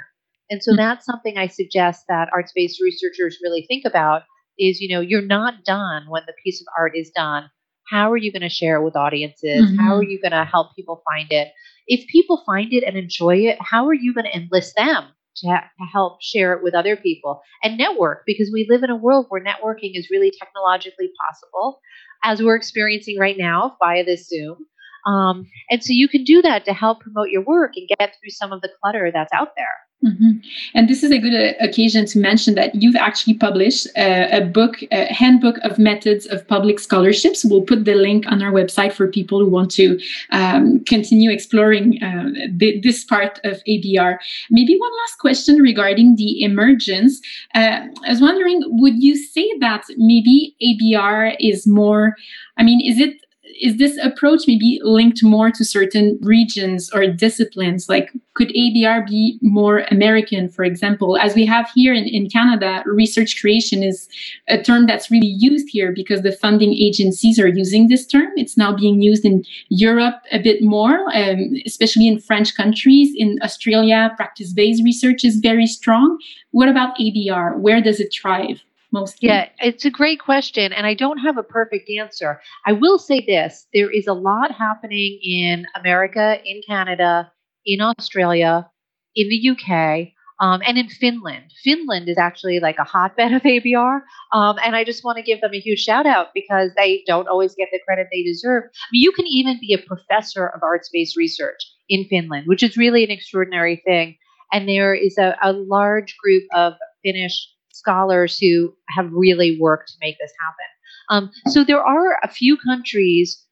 And so mm-hmm. that's something I suggest that arts based researchers really think about is you know you're not done when the piece of art is done. How are you going to share it with audiences? Mm-hmm. how are you going to help people find it? If people find it and enjoy it how are you going to enlist them to, ha- to help share it with other people? And network because we live in a world where networking is really technologically possible as we're experiencing right now via this zoom um, and so you can do that to help promote your work and get through some of the clutter that's out there Mm-hmm. And this is a good uh, occasion to mention that you've actually published uh, a book, a handbook of methods of public scholarships. We'll put the link on our website for people who want to um, continue exploring uh, th- this part of ABR. Maybe one last question regarding the emergence. Uh, I was wondering, would you say that maybe ABR is more? I mean, is it is this approach maybe linked more to certain regions or disciplines? Like, could ABR be more American, for example? As we have here in, in Canada, research creation is a term that's really used here because the funding agencies are using this term. It's now being used in Europe a bit more, um, especially in French countries. In Australia, practice based research is very strong. What about ABR? Where does it thrive? Mostly? Yeah, it's a great question, and I don't have a perfect answer. I will say this there is a lot happening in America, in Canada, in Australia, in the UK. Um, and in Finland. Finland is actually like a hotbed of ABR. Um, and I just want to give them a huge shout out because they don't always get the credit they deserve. I mean, you can even be a professor of arts based research in Finland, which is really an extraordinary thing. And there is a, a large group of Finnish scholars who have really worked to make this happen. Um, so there are a few countries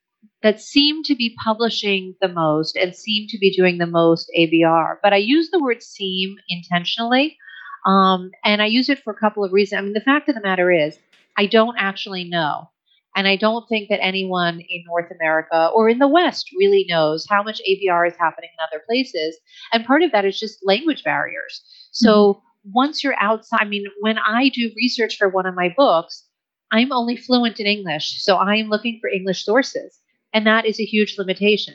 that seem to be publishing the most and seem to be doing the most ABR. But I use the word seem intentionally. Um, and I use it for a couple of reasons. I mean, the fact of the matter is, I don't actually know. And I don't think that anyone in North America or in the West really knows how much ABR is happening in other places. And part of that is just language barriers. So mm-hmm once you're outside, I mean, when I do research for one of my books, I'm only fluent in English. So I am looking for English sources. And that is a huge limitation.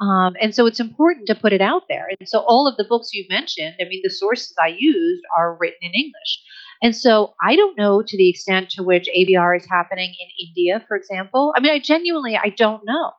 Um, and so it's important to put it out there. And so all of the books you've mentioned, I mean, the sources I used are written in English. And so I don't know to the extent to which ABR is happening in India, for example. I mean, I genuinely, I don't know.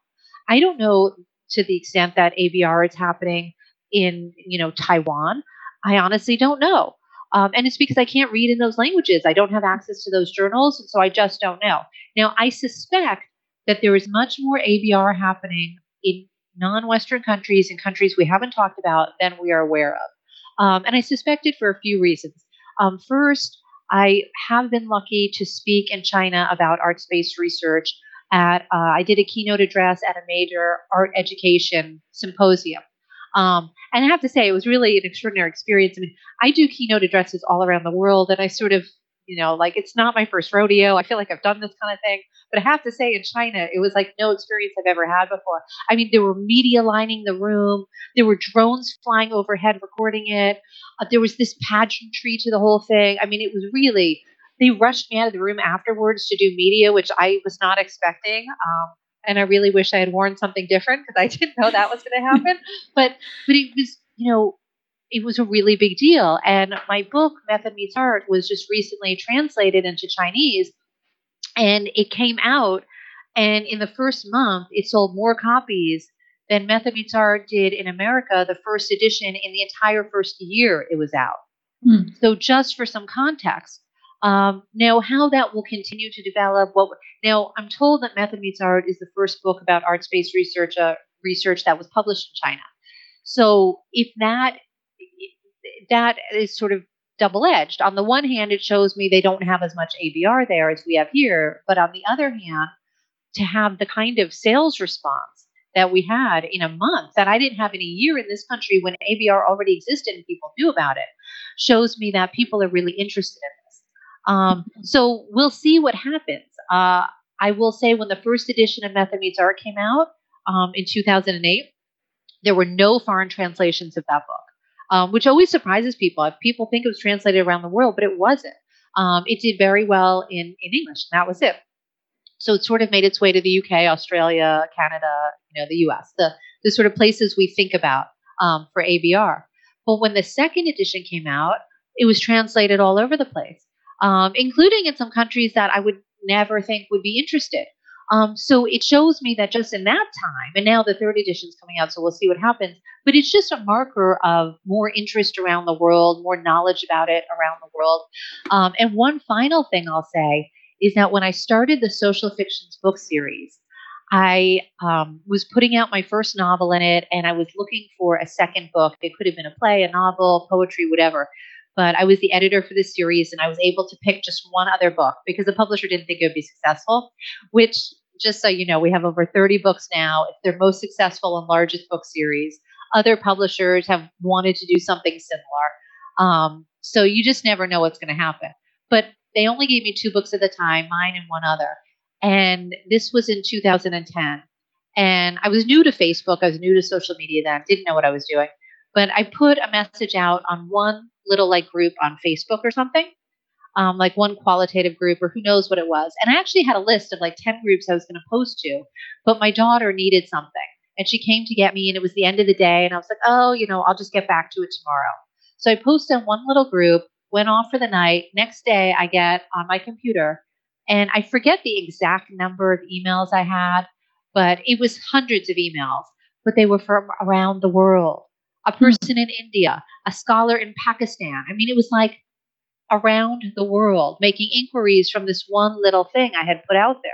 I don't know to the extent that ABR is happening in, you know, Taiwan. I honestly don't know. Um, and it's because I can't read in those languages. I don't have access to those journals, and so I just don't know. Now, I suspect that there is much more ABR happening in non Western countries and countries we haven't talked about than we are aware of. Um, and I suspect it for a few reasons. Um, first, I have been lucky to speak in China about arts based research. At uh, I did a keynote address at a major art education symposium. Um, and I have to say, it was really an extraordinary experience. I mean, I do keynote addresses all around the world, and I sort of, you know, like it's not my first rodeo. I feel like I've done this kind of thing. But I have to say, in China, it was like no experience I've ever had before. I mean, there were media lining the room, there were drones flying overhead recording it, uh, there was this pageantry to the whole thing. I mean, it was really. They rushed me out of the room afterwards to do media, which I was not expecting. Um, and I really wish I had worn something different because I <laughs> didn't know that was going <laughs> to happen. but but it was you know it was a really big deal. And my book Method Meets Art was just recently translated into Chinese, and it came out. And in the first month, it sold more copies than Method Meets Art did in America the first edition in the entire first year it was out. Hmm. So, just for some context, um, now how that will continue to develop. What now? I'm told that Method Meets Art is the first book about art-based research uh, research that was published in China. So, if that that is sort of double edged. On the one hand, it shows me they don't have as much ABR there as we have here, but on the other hand, to have the kind of sales response that we had in a month that I didn't have in a year in this country when ABR already existed and people knew about it shows me that people are really interested in. Um, so we'll see what happens. Uh, I will say when the first edition of Method Meets Art came out um, in 2008, there were no foreign translations of that book, um, which always surprises people. People think it was translated around the world, but it wasn't. Um, it did very well in, in English, and that was it. So it sort of made its way to the UK, Australia, Canada, you know, the US, the, the sort of places we think about um, for ABR. But when the second edition came out, it was translated all over the place, um, including in some countries that I would never think would be interested. Um, so it shows me that just in that time, and now the third edition is coming out, so we'll see what happens. But it's just a marker of more interest around the world, more knowledge about it around the world. Um, and one final thing I'll say is that when I started the social fictions book series, I um, was putting out my first novel in it, and I was looking for a second book. It could have been a play, a novel, poetry, whatever. But I was the editor for this series, and I was able to pick just one other book because the publisher didn't think it would be successful. Which, just so you know, we have over 30 books now. It's their most successful and largest book series. Other publishers have wanted to do something similar. Um, so you just never know what's going to happen. But they only gave me two books at the time, mine and one other. And this was in 2010. And I was new to Facebook. I was new to social media then, didn't know what I was doing. But I put a message out on one little like group on Facebook or something, um, like one qualitative group or who knows what it was. And I actually had a list of like 10 groups I was going to post to, but my daughter needed something. And she came to get me, and it was the end of the day. And I was like, oh, you know, I'll just get back to it tomorrow. So I posted on one little group went off for the night. Next day, I get on my computer and I forget the exact number of emails I had, but it was hundreds of emails, but they were from around the world. A hmm. person in India, a scholar in Pakistan. I mean, it was like around the world making inquiries from this one little thing I had put out there.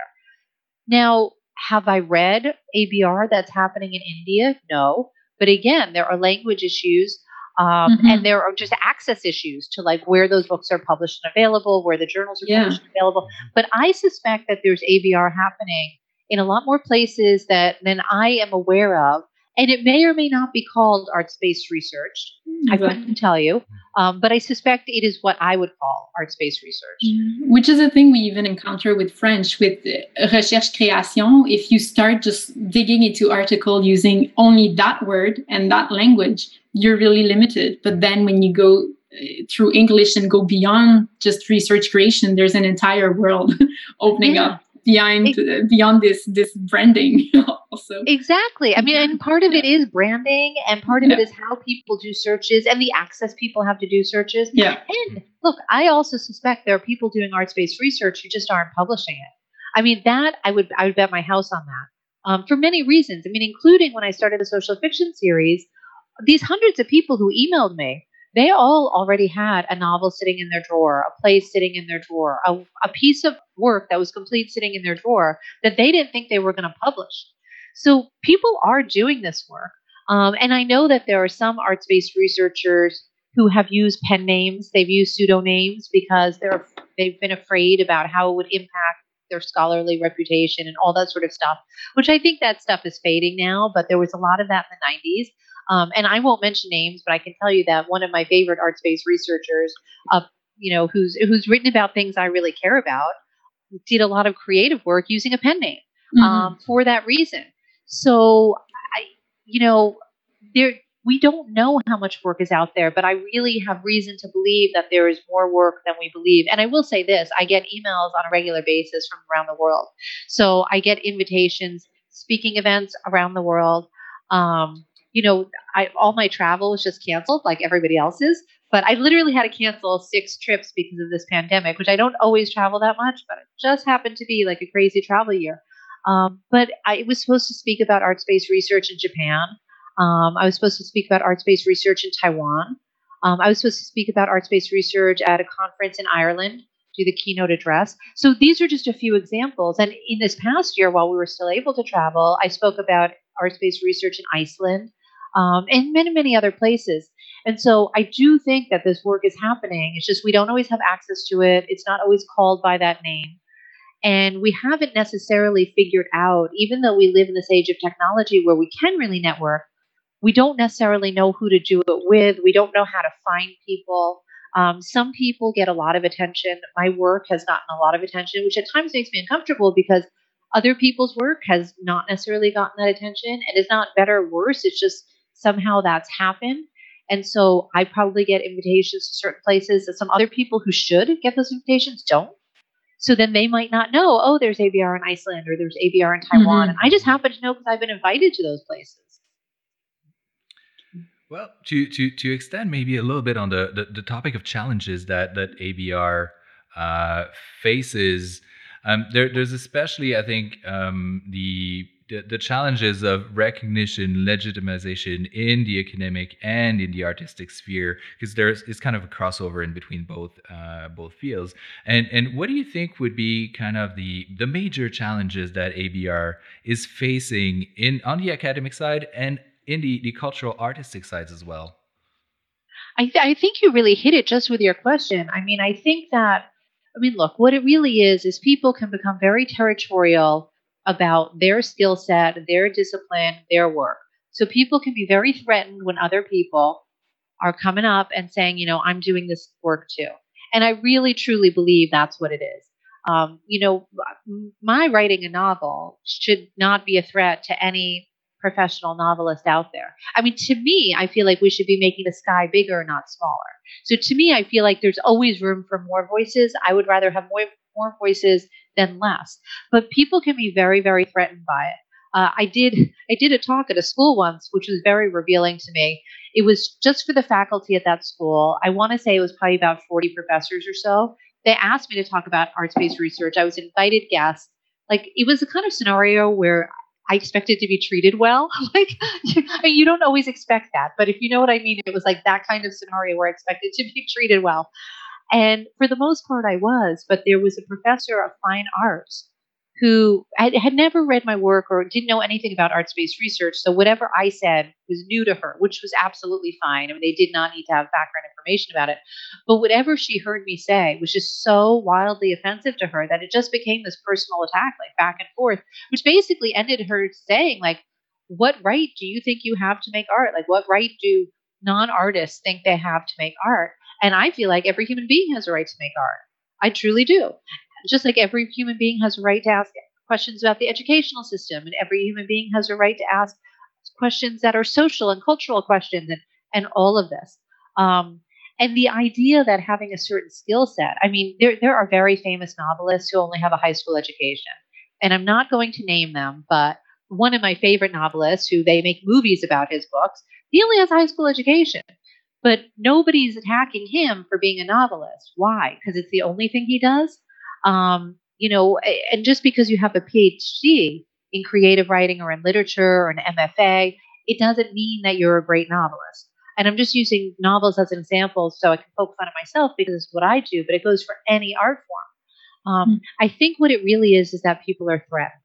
Now, have I read ABR that's happening in India? No. But again, there are language issues um, mm-hmm. And there are just access issues to like where those books are published and available, where the journals are yeah. published and available. But I suspect that there's ABR happening in a lot more places that than I am aware of. And it may or may not be called arts-based research. Mm-hmm. I couldn't tell you, um, but I suspect it is what I would call arts-based research. Mm-hmm. Which is a thing we even encounter with French with recherche création. If you start just digging into article using only that word and that language, you're really limited. But then when you go uh, through English and go beyond just research creation, there's an entire world <laughs> opening yeah. up behind it, beyond this this branding <laughs> also exactly. I mean and part of it is branding and part of yeah. it is how people do searches and the access people have to do searches. Yeah. And look i also suspect there are people doing arts-based research who just aren't publishing it. I mean that i would i would bet my house on that um, for many reasons. I mean including when i started the social fiction series these hundreds of people who emailed me they all already had a novel sitting in their drawer, a play sitting in their drawer, a, a piece of work that was complete sitting in their drawer that they didn't think they were going to publish. So people are doing this work. Um, and I know that there are some arts based researchers who have used pen names, they've used pseudonyms because they're, they've been afraid about how it would impact their scholarly reputation and all that sort of stuff, which I think that stuff is fading now, but there was a lot of that in the 90s. Um, and I won't mention names, but I can tell you that one of my favorite arts-based researchers, uh, you know, who's who's written about things I really care about, did a lot of creative work using a pen name mm-hmm. um, for that reason. So, I, you know, there we don't know how much work is out there, but I really have reason to believe that there is more work than we believe. And I will say this I get emails on a regular basis from around the world. So I get invitations, speaking events around the world. Um, you know, I, all my travel was just canceled like everybody else's. But I literally had to cancel six trips because of this pandemic, which I don't always travel that much, but it just happened to be like a crazy travel year. Um, but I was supposed to speak about arts based research in Japan. Um, I was supposed to speak about arts based research in Taiwan. Um, I was supposed to speak about arts based research at a conference in Ireland, do the keynote address. So these are just a few examples. And in this past year, while we were still able to travel, I spoke about arts based research in Iceland um, and many, many other places. And so I do think that this work is happening. It's just we don't always have access to it, it's not always called by that name. And we haven't necessarily figured out, even though we live in this age of technology where we can really network, we don't necessarily know who to do it with. We don't know how to find people. Um, some people get a lot of attention. My work has gotten a lot of attention, which at times makes me uncomfortable because other people's work has not necessarily gotten that attention and it's not better or worse. It's just somehow that's happened. And so I probably get invitations to certain places that some other people who should get those invitations don't. So then they might not know, oh, there's ABR in Iceland or there's ABR in Taiwan. Mm-hmm. And I just happen to know because I've been invited to those places. Well, to, to, to extend maybe a little bit on the, the, the topic of challenges that, that ABR uh, faces, um, there, there's especially, I think, um, the, the, the challenges of recognition, legitimization in the academic and in the artistic sphere, because there's it's kind of a crossover in between both uh, both fields. And and what do you think would be kind of the the major challenges that ABR is facing in on the academic side and in the, the cultural artistic sides as well? I, th- I think you really hit it just with your question. I mean, I think that, I mean, look, what it really is, is people can become very territorial about their skill set, their discipline, their work. So people can be very threatened when other people are coming up and saying, you know, I'm doing this work too. And I really truly believe that's what it is. Um, you know, my writing a novel should not be a threat to any professional novelist out there. I mean, to me, I feel like we should be making the sky bigger, not smaller. So to me, I feel like there's always room for more voices. I would rather have more, more voices than less. But people can be very, very threatened by it. Uh, I did I did a talk at a school once, which was very revealing to me. It was just for the faculty at that school. I want to say it was probably about 40 professors or so. They asked me to talk about arts-based research. I was invited guest. Like it was a kind of scenario where I expected to be treated well. <laughs> like <laughs> you don't always expect that, but if you know what I mean, it was like that kind of scenario where I expected to be treated well. And for the most part, I was. But there was a professor of fine arts who had, never read my work or didn't know anything about arts based research. So whatever I said was new to her, which was absolutely fine. I mean, they did not need to have background information about it. But whatever she heard me say was just so wildly offensive to her that it just became this personal attack, like back and forth, which basically ended her saying, like, what right do you think you have to make art? Like, what right do non artists think they have to make art? And I feel like every human being has a right to make art. I truly do just like every human being has a right to ask questions about the educational system, and every human being has a right to ask questions that are social and cultural questions, and and all of this. Um, and the idea that having a certain skill set, I mean, there there are very famous novelists who only have a high school education, and I'm not going to name them, but one of my favorite novelists, who they make movies about his books, he only has a high school education. But nobody's attacking him for being a novelist. Why? Because it's the only thing he does? Um, you know, and just because you have a PhD in creative writing or in literature or an MFA, it doesn't mean that you're a great novelist. And I'm just using novels as an example so I can poke fun at myself because it's what I do, but it goes for any art form. Um, mm-hmm. I think what it really is is that people are threatened.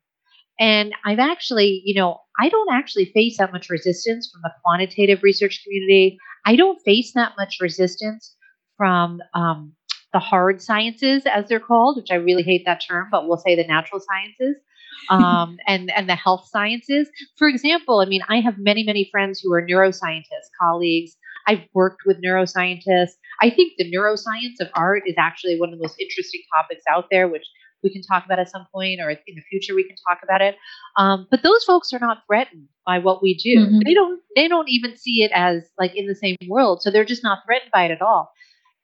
And I've actually, you know, I don't actually face that much resistance from the quantitative research community. I don't face that much resistance from um, the hard sciences, as they're called, which I really hate that term, but we'll say the natural sciences. <laughs> um, and and the health sciences. For example, I mean, I have many many friends who are neuroscientists, colleagues. I've worked with neuroscientists. I think the neuroscience of art is actually one of the most interesting topics out there, which we can talk about at some point, or in the future we can talk about it. Um, but those folks are not threatened by what we do. Mm-hmm. They don't. They don't even see it as like in the same world, so they're just not threatened by it at all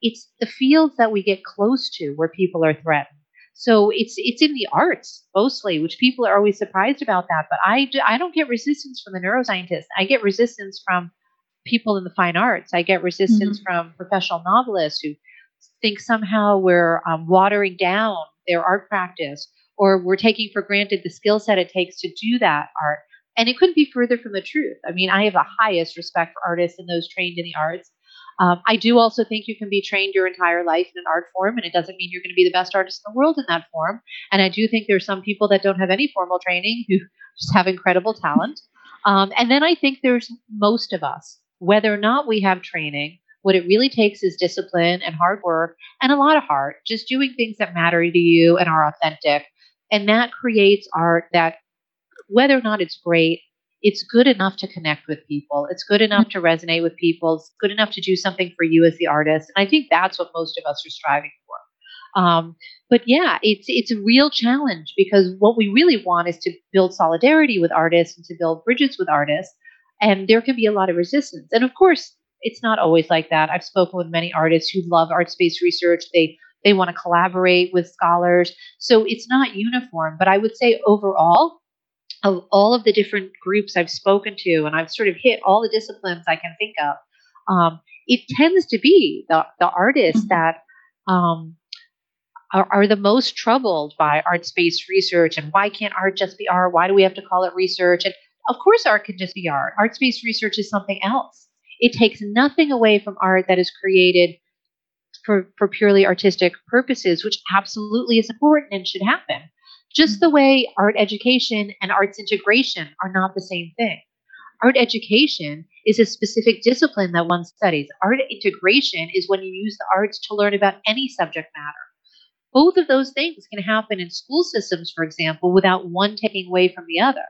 it's the fields that we get close to where people are threatened. So it's it's in the arts mostly, which people are always surprised about that. But I I don't get resistance from the neuroscientists. I get resistance from people in the fine arts. I get resistance mm-hmm. from professional novelists who think somehow we're um, watering down their art practice or we're taking for granted the skill set it takes to do that art. And it couldn't be further from the truth. I mean, I have the highest respect for artists and those trained in the arts. Um, I do also think you can be trained your entire life in an art form, and it doesn't mean you're going to be the best artist in the world in that form. And I do think there's some people that don't have any formal training who <laughs> just have incredible talent. Um, and then I think there's most of us, whether or not we have training, what it really takes is discipline and hard work and a lot of heart, just doing things that matter to you and are authentic. And that creates art that, whether or not it's great, it's good enough to connect with people. It's good enough to resonate with people. It's good enough to do something for you as the artist. And I think that's what most of us are striving for. Um, but yeah, it's it's a real challenge because what we really want is to build solidarity with artists and to build bridges with artists. And there can be a lot of resistance. And of course, it's not always like that. I've spoken with many artists who love arts based research. They they want to collaborate with scholars. So it's not uniform, but I would say overall, of all of the different groups I've spoken to, and I've sort of hit all the disciplines I can think of, um, it tends to be the, the artists mm-hmm. that um, are, are, the most troubled by arts based research and why can't art just be art? Why do we have to call it research? And of course, art can just be art. Arts based research is something else. It takes nothing away from art that is created for, for purely artistic purposes, which absolutely is important and should happen. Just the way art education and arts integration are not the same thing. Art education is a specific discipline that one studies. Art integration is when you use the arts to learn about any subject matter. Both of those things can happen in school systems, for example, without one taking away from the other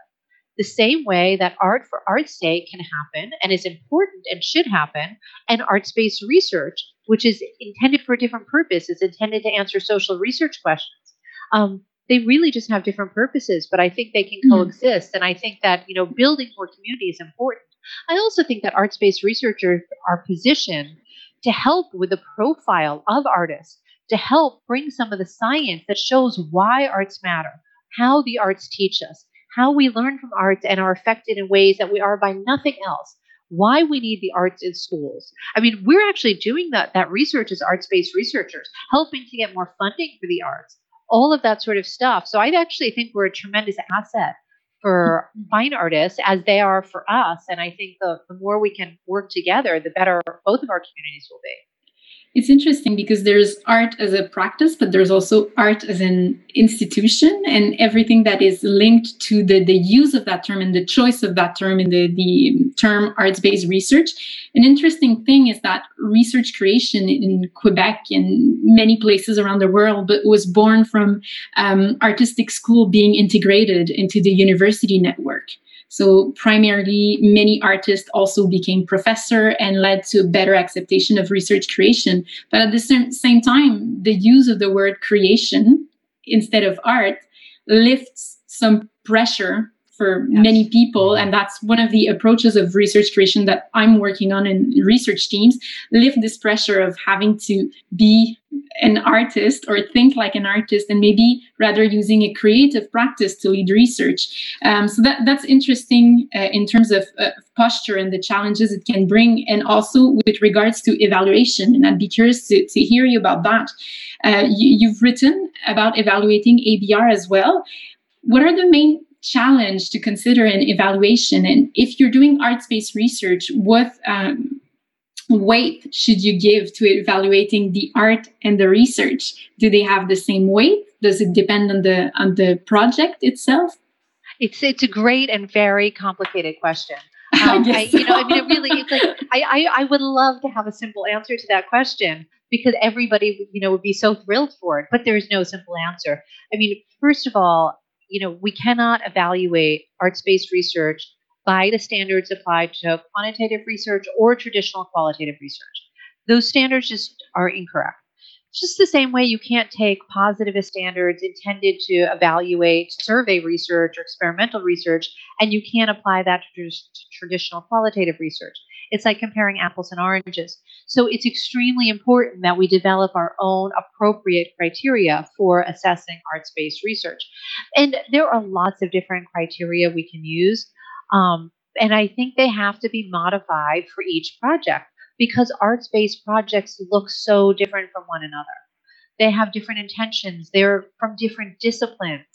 the same way that art for art's sake can happen and is important and should happen, and arts based research, which is intended for a different purpose, is intended to answer social research questions. Um, they really just have different purposes, but I think they can mm-hmm. coexist. And I think that you know building more community is important. I also think that arts based researchers are positioned to help with the profile of artists, to help bring some of the science that shows why arts matter, how the arts teach us, how we learn from arts and are affected in ways that we are by nothing else why we need the arts in schools. I mean, we're actually doing that that research as arts-based researchers, helping to get more funding for the arts, all of that sort of stuff. So I actually think we're a tremendous asset for fine artists as they are for us. And I think the, the more we can work together, the better both of our communities will be it's interesting because there's art as a practice, but there's also art as an institution and everything that is linked to the, the use of that term and the choice of that term in the, the term arts based research. An interesting thing is that research creation in Quebec and many places around the world but was born from um, artistic school being integrated into the university network. So primarily, many artists also became professor and led to better acceptation of research creation. But at the same time, the use of the word creation instead of art lifts some pressure for yes. many people and that's one of the approaches of research creation that i'm working on in research teams lift this pressure of having to be an artist or think like an artist and maybe rather using a creative practice to lead research. Um, so that that's interesting uh, in terms of uh, posture and the challenges it can bring and also with regards to evaluation and i'd be curious to, to hear you about that. Uh, you, you've written about evaluating abr as well. What are the main challenge to consider an evaluation. And if you're doing arts based research, what um, weight should you give to evaluating the art and the research? Do they have the same weight? Does it depend on the on the project itself? It's it's a great and very complicated question. <laughs> Um, I, you know, I mean, it really, it's like I, I, I would love to have a simple answer to that question because everybody, you know, would be so thrilled for it. But there is no simple answer. I mean, first of all, you know, we cannot evaluate arts-based research by the standards applied to quantitative research or traditional qualitative research. Those standards just are incorrect. Just the same way you can't take positivist standards intended to evaluate survey research or experimental research, and you can't apply that to, traditional qualitative research. It's like comparing apples and oranges. So it's extremely important that we develop our own appropriate criteria for assessing arts based research. And there are lots of different criteria we can use. Um, and I think they have to be modified for each project because arts based projects look so different from one another. They have different intentions, they're from different disciplines.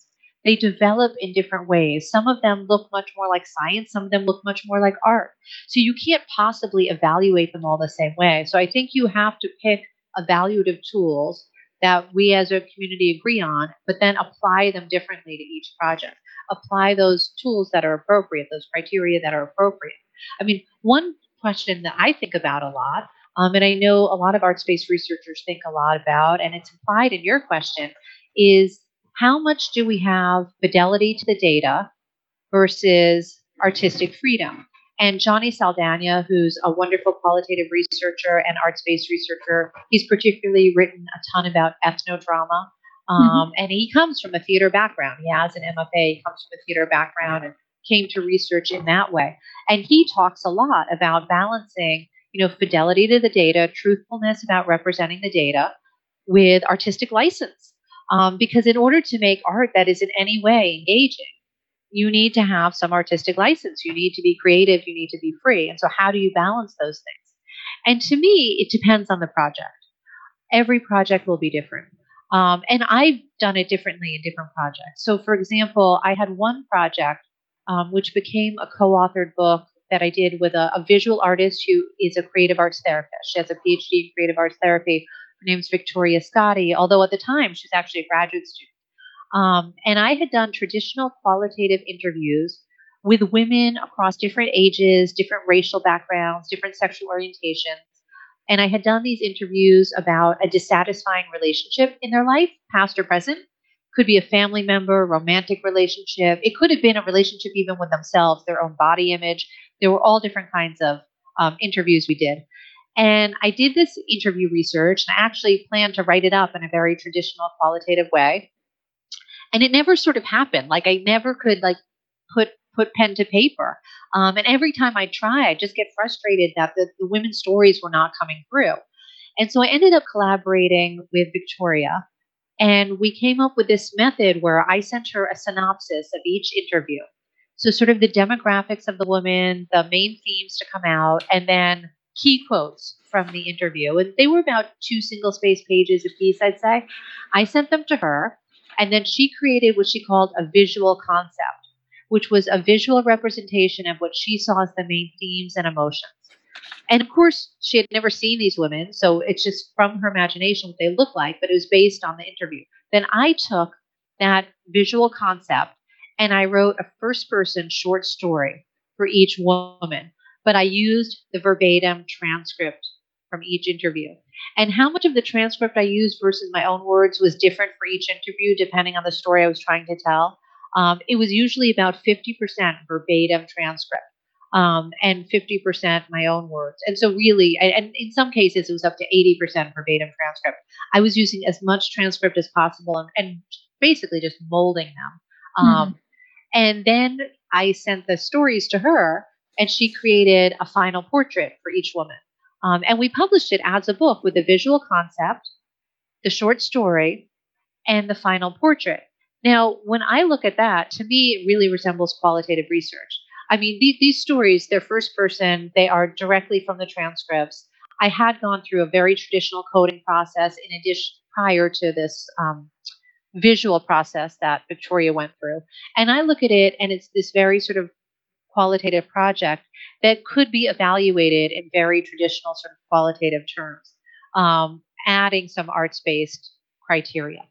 They develop in different ways. Some of them look much more like science, some of them look much more like art. So you can't possibly evaluate them all the same way. So I think you have to pick evaluative tools that we as a community agree on, but then apply them differently to each project. Apply those tools that are appropriate, those criteria that are appropriate. I mean, one question that I think about a lot, um, and I know a lot of arts based researchers think a lot about, and it's implied in your question, is how much do we have fidelity to the data versus artistic freedom? And Johnny Saldana, who's a wonderful qualitative researcher and arts based researcher, he's particularly written a ton about ethnodrama. Um, mm-hmm. And he comes from a theater background. He has an MFA, he comes from a theater background and came to research in that way. And he talks a lot about balancing, you know, fidelity to the data, truthfulness about representing the data with artistic license. Um, because in order to make art that is in any way engaging, you need to have some artistic license. You need to be creative. You need to be free. And so, how do you balance those things? And to me, it depends on the project. Every project will be different. Um, and I've done it differently in different projects. So, for example, I had one project um, which became a co authored book that I did with a, a, visual artist who is a creative arts therapist. She has a PhD in creative arts therapy. Her name's Victoria Scotti, although at the time she's actually a graduate student. Um, and I had done traditional qualitative interviews with women across different ages, different racial backgrounds, different sexual orientations. And I had done these interviews about a dissatisfying relationship in their life, past or present. Could be a family member, romantic relationship. It could have been a relationship even with themselves, their own body image. There were all different kinds of um, interviews we did. And I did this interview research and I actually planned to write it up in a very traditional qualitative way and it never sort of happened. Like I never could like put put pen to paper. Um, and every time I try, I just get frustrated that the, the women's stories were not coming through. And so I ended up collaborating with Victoria, and we came up with this method where I sent her a synopsis of each interview. So, sort of the demographics of the woman, the main themes to come out, and then key quotes from the interview. And they were about two single space pages a piece, I'd say. I sent them to her. And then she created what she called a visual concept, which was a visual representation of what she saw as the main themes and emotions. And of course, she had never seen these women, so it's just from her imagination what they look like, but it was based on the interview. Then I took that visual concept and I wrote a first person short story for each woman, but I used the verbatim transcript from each interview. And how much of the transcript I used versus my own words was different for each interview, depending on the story I was trying to tell. Um, it was usually about 50% verbatim transcript um, and 50% my own words. And so, really, and in some cases, it was up to 80% verbatim transcript. I was using as much transcript as possible and, and basically just molding them. Um, mm-hmm. And then I sent the stories to her, and she created a final portrait for each woman. Um, and we published it as a book with the visual concept, the short story, and the final portrait. Now, when I look at that, to me, it really resembles qualitative research. I mean, these, these stories, they're first person, they are directly from the transcripts. I had gone through a very traditional coding process in addition prior to this um, visual process that Victoria went through. And I look at it and it's this very sort of qualitative project that could be evaluated in very traditional sort of qualitative terms, um, adding some arts based criteria.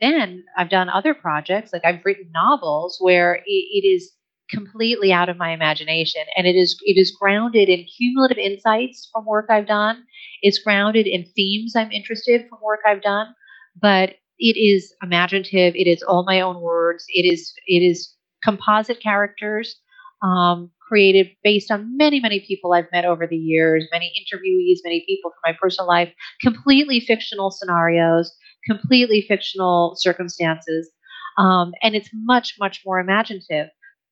Then I've done other projects, like I've written novels where it, it is completely out of my imagination and it is it is grounded in cumulative insights from work I've done. It's grounded in themes I'm interested from work I've done, but it is imaginative, it is all my own words, it is it is composite characters um, created based on many, many people I've met over the years, many interviewees, many people from my personal life, completely fictional scenarios, completely fictional circumstances. Um, and it's much, much more imaginative.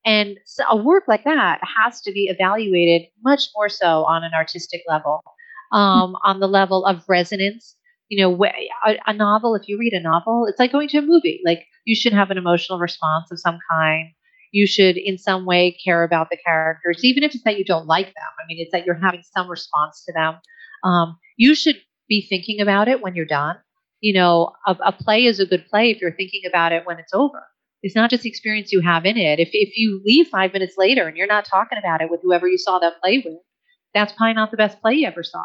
And so a work like that has to be evaluated much more so on an artistic level, um, on the level of resonance. You know, a, a novel, if you read a novel, it's like going to a movie. Like you should have an emotional response of some kind you should in some way care about the characters, even if it's that you don't like them. I mean, it's that you're having some response to them. Um, you should be thinking about it when you're done. You know, a, a, play is a good play if you're thinking about it when it's over. It's not just the experience you have in it. If, if you leave five minutes later and you're not talking about it with whoever you saw that play with, that's probably not the best play you ever saw.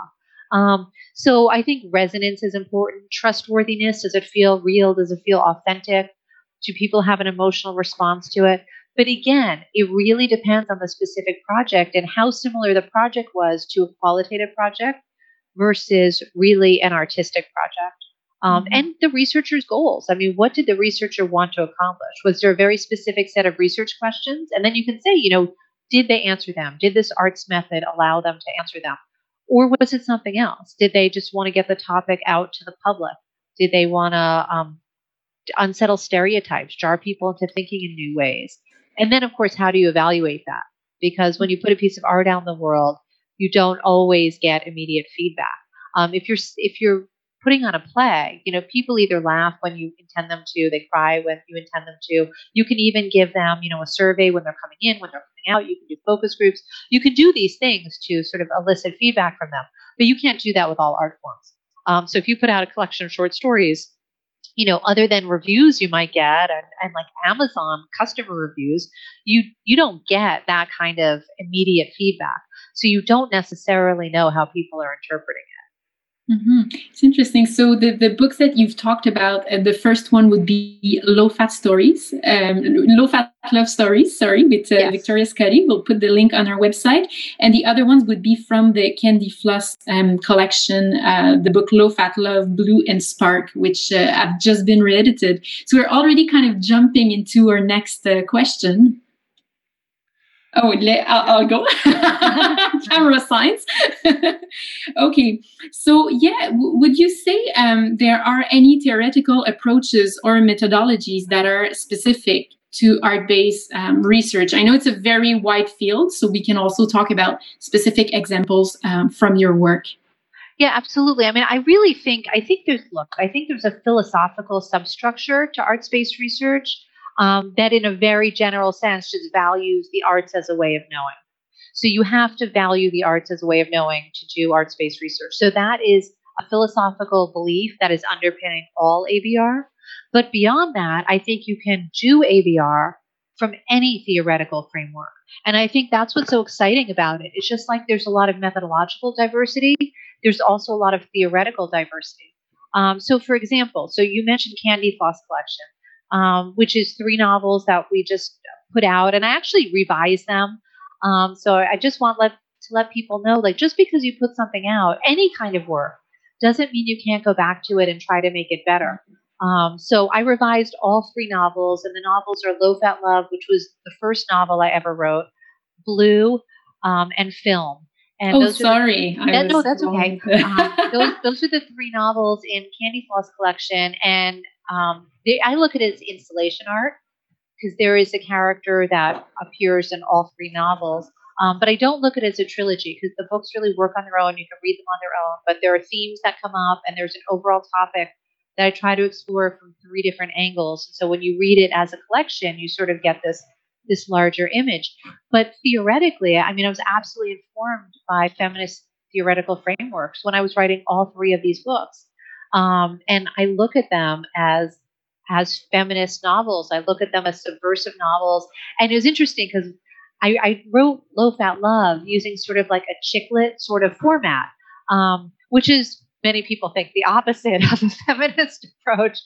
Um, so I think resonance is important. Trustworthiness. Does it feel real? Does it feel authentic? Do people have an emotional response to it? But again, it really depends on the specific project and how similar the project was to a qualitative project versus really an artistic project. Um, mm-hmm. and the researcher's goals. I mean, what did the researcher want to accomplish? Was there a very specific set of research questions? And then you can say, you know, did they answer them? Did this arts method allow them to answer them? Or was it something else? Did they just want to get the topic out to the public? Did they want to um, unsettle stereotypes, jar people into thinking in new ways? And then, of course, how do you evaluate that? Because when you put a piece of art out in the world, you don't always get immediate feedback. Um, if you're if you're putting on a play, you know, people either laugh when you intend them to, they cry when you intend them to. You can even give them, you know, a survey when they're coming in, when they're coming out. You can do focus groups. You can do these things to sort of elicit feedback from them, but you can't do that with all art forms. Um, so if you put out a collection of short stories, you know, other than reviews you might get and, and like Amazon customer reviews, you you don't get that kind of immediate feedback. So you don't necessarily know how people are interpreting it. Mm-hmm. It's interesting. So the, the books that you've talked about, uh, the first one would be Low Fat Stories, um, Low Fat Love Stories, sorry, with uh, yes. Victoria Scotti. We'll put the link on our website. And the other ones would be from the Candy Floss um, collection, uh, the book Low Fat Love, Blue and Spark, which uh, have just been reedited. So we're already kind of jumping into our next uh, question. Oh, I'll, I'll go. <laughs> Camera signs. <laughs> okay. So, yeah, w- would you say um, there are any theoretical approaches or methodologies that are specific to art based um, research? I know it's a very wide field, so we can also talk about specific examples um, from your work. Yeah, absolutely. I mean, I really think, I think there's, look, I think there's a philosophical substructure to arts based research um, that, in a very general sense, just values the arts as a way of knowing. So you have to value the arts as a way of knowing to do arts based research. So that is a philosophical belief that is underpinning all ABR. But beyond that, I think you can do ABR from any theoretical framework. And I think that's what's so exciting about it. It's just like there's a lot of methodological diversity, there's also a lot of theoretical diversity. Um, so, for example, so you mentioned Candy Floss Collection um, which is three novels that we just put out, and I actually revised them. Um, so I just want let, to let people know, like, just because you put something out, any kind of work, doesn't mean you can't go back to it and try to make it better. Um, so I revised all three novels, and the novels are Low Fat Love, which was the first novel I ever wrote, Blue, um, and Film. And oh, sorry. The, that, no, that's okay. <laughs> um, those, those are the three novels in Candy Floss collection, and um, they, I look at it as installation art because there is a character that appears in all three novels. Um, but I don't look at it as a trilogy because the books really work on their own. You can read them on their own, but there are themes that come up, and there's an overall topic that I try to explore from three different angles. So when you read it as a collection, you sort of get this this larger image. But theoretically, I mean, I was absolutely informed by feminist theoretical frameworks when I was writing all three of these books. Um, and I look at them as as feminist novels. I look at them as subversive novels. And it was interesting because I, I, wrote Low Fat Love using sort of like a chick lit sort of format, um, which is many people think the opposite of a <laughs> feminist approach.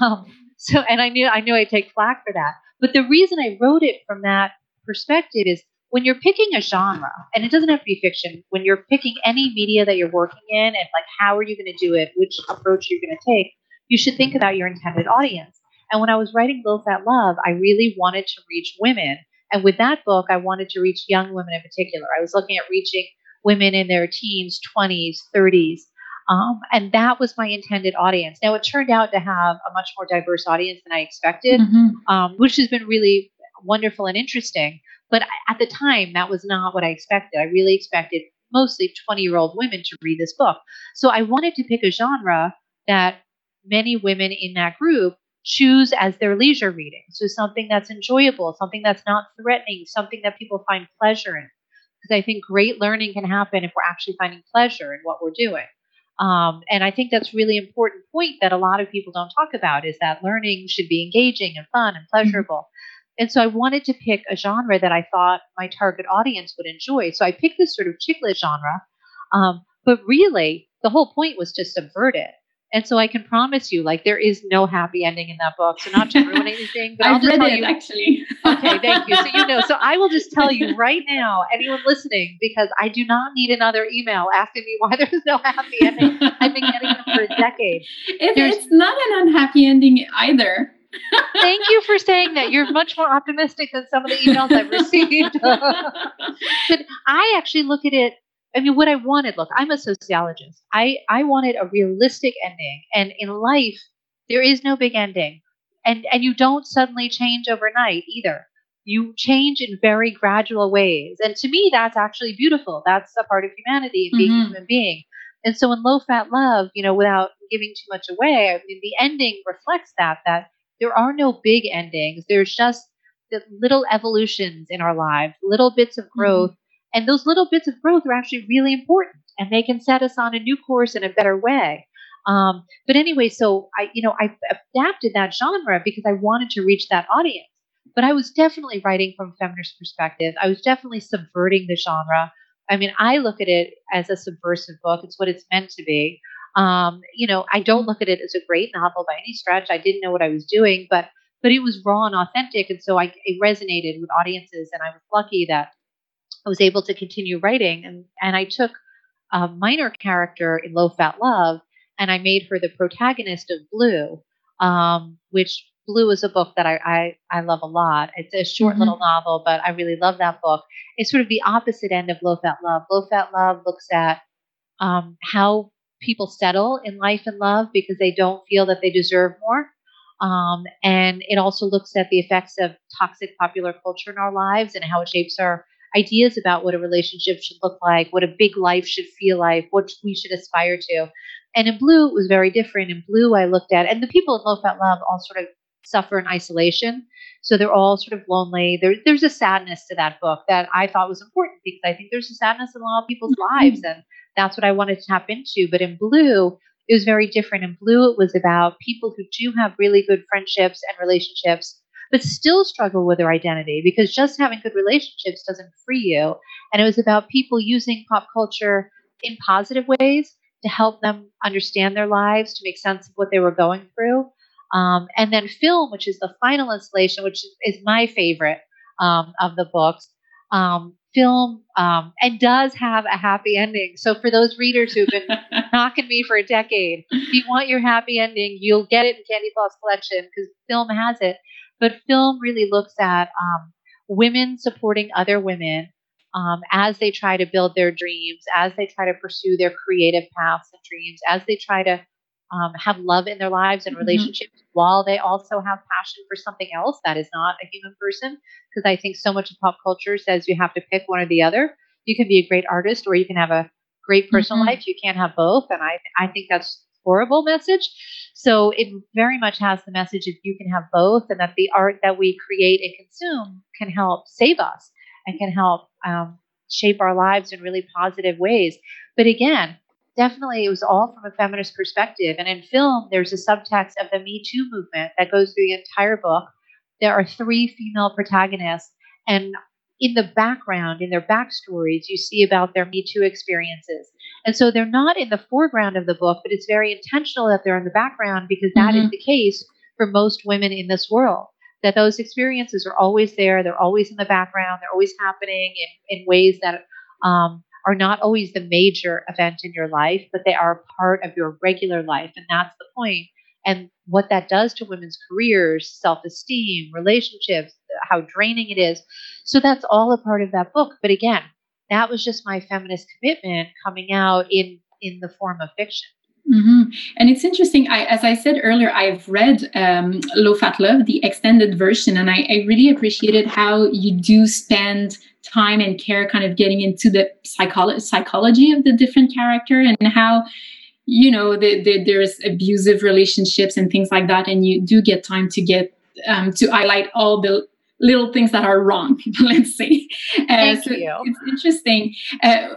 Um, so, and I knew I knew I'd take flack for that. But the reason I wrote it from that perspective is when you're picking a genre, and it doesn't have to be fiction, when you're picking any media that you're working in and like how are you going to do it, which approach you're going to take, you should think about your intended audience. And when I was writing Low Fat Love, I really wanted to reach women. And with that book, I wanted to reach young women in particular. I was looking at reaching women in their teens, 20s, 30s. Um, and that was my intended audience. Now, it turned out to have a much more diverse audience than I expected, mm-hmm. um, which has been really wonderful and interesting. But at the time, that was not what I expected. I really expected mostly 20 year old women to read this book. So I wanted to pick a genre that many women in that group choose as their leisure reading. So something that's enjoyable, something that's not threatening, something that people find pleasure in. Because I think great learning can happen if we're actually finding pleasure in what we're doing. Um, and I think that's really important point that a lot of people don't talk about is that learning should be engaging and fun and pleasurable. Mm-hmm. And so I wanted to pick a genre that I thought my target audience would enjoy. So I picked this sort of chick lit genre. Um, but really, the whole point was to subvert it. And so I can promise you, like, there is no happy ending in that book. So not to ruin <laughs> anything, but I'll just read tell it you. actually. <laughs> okay, thank you. So you know. So I will just tell you right now, anyone listening, because I do not need another email asking me why <laughs> there's no happy ending. I've been getting them for a decade. It, it's not an unhappy ending either. Thank you for saying that. You're much more optimistic than some of the emails I've received. <laughs> but I actually look at it I mean, what I wanted, look, I'm a sociologist. I, I wanted a realistic ending. And in life, there is no big ending. And, and you don't suddenly change overnight either. You change in very gradual ways. And to me, that's actually beautiful. That's a part of humanity and being mm-hmm. a human being. And so in low fat love, you know, without giving too much away, I mean, the ending reflects that, that there are no big endings. There's just the little evolutions in our lives, little bits of mm-hmm. growth. Mm-hmm and those little bits of growth are actually really important and they can set us on a new course in a better way. Um, but anyway, so I, you know, I adapted that genre because I wanted to reach that audience. But I was definitely writing from a feminist perspective. I was definitely subverting the genre. I mean, I look at it as a subversive book. It's what it's meant to be. Um, you know, I don't look at it as a great novel by any stretch. I didn't know what I was doing, but but it was raw and authentic, and so I it resonated with audiences. And I was lucky that I was able to continue writing. And, and I took a minor character in Low Fat Love and I made her the protagonist of Blue, um, which Blue is a book that I, I, I love a lot. It's a short mm-hmm. little novel, but I really love that book. It's sort of the opposite end of Low Fat Love. Low Fat Love looks at um, how people settle in life and love because they don't feel that they deserve more. Um, and it also looks at the effects of toxic popular culture in our lives and how it shapes our ideas about what a relationship should look like, what a big life should feel like, what we should aspire to. And in blue, it was very different. In blue, I looked at, and the people in low fat love all sort of suffer in isolation. So they're all sort of lonely. There, there's a sadness to that book that I thought was important because I think there's a sadness in a lot of people's mm-hmm. lives, and that's what I wanted to tap into. But in blue, it was very different. In blue, it was about people who do have really good friendships and relationships but still struggle with their identity because just having good relationships doesn't free you. And it was about people using pop culture in positive ways to help them understand their lives, to make sense of what they were going through. Um, and then film, which is the final installation, which is my favorite um, of the books. Um, film um, and does have a happy ending. So for those readers who've been <laughs> knocking me for a decade, if you want your happy ending, you'll get it in Candy Floss Collection because film has it. But film really looks at um, women supporting other women um, as they try to build their dreams, as they try to pursue their creative paths and dreams, as they try to um, have love in their lives and mm-hmm. relationships mm-hmm. while they also have passion for something else that is not a human person. Because I think so much of pop culture says you have to pick one or the other. You can be a great artist or you can have a great personal mm-hmm. life. You can't have both. And I, I think that's horrible message. So it very much has the message of you can have both, and that the art that we create and consume can help save us and can help um, shape our lives in really positive ways. But again, definitely it was all from a feminist perspective. And in film, there's a subtext of the Me Too movement that goes through the entire book. There are three female protagonists, and in the background, in their backstories, you see about their Me Too experiences. And so they're not in the foreground of the book, but it's very intentional that they're in the background because that mm-hmm. is the case for most women in this world. That those experiences are always there, they're always in the background, they're always happening in, in ways that um, are not always the major event in your life, but they are a part of your regular life. And that's the point. And what that does to women's careers, self esteem, relationships, how draining it is. So that's all a part of that book. But again, that was just my feminist commitment coming out in in the form of fiction. Mm-hmm. And it's interesting. I, as I said earlier, I've read um, Low Fat Love, the extended version, and I, I, really appreciated how you do spend time and care kind of getting into the psycholo- psychology of the different character and how you know the, the, there's abusive relationships and things like that and you do get time to get um, to highlight all the little things that are wrong, <laughs> let's say. Uh, Thank so you. It's interesting. Uh,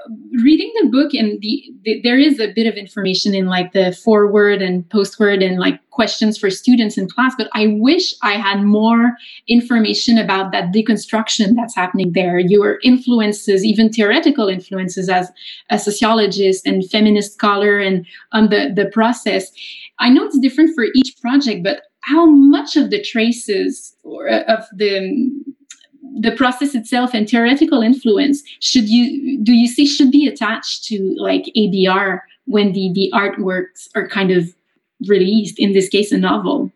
reading the book, and the, the, there is a bit of information in like the foreword and postword and like questions for students in class, but I wish I had more information about that deconstruction that's happening there, your influences, even theoretical influences as a sociologist and feminist scholar and on the, the process. I know it's different for each project, but how much of the traces or uh, of the the process itself and theoretical influence should you do you see should be attached to like ABR when the the artworks are kind of released in this case a novel?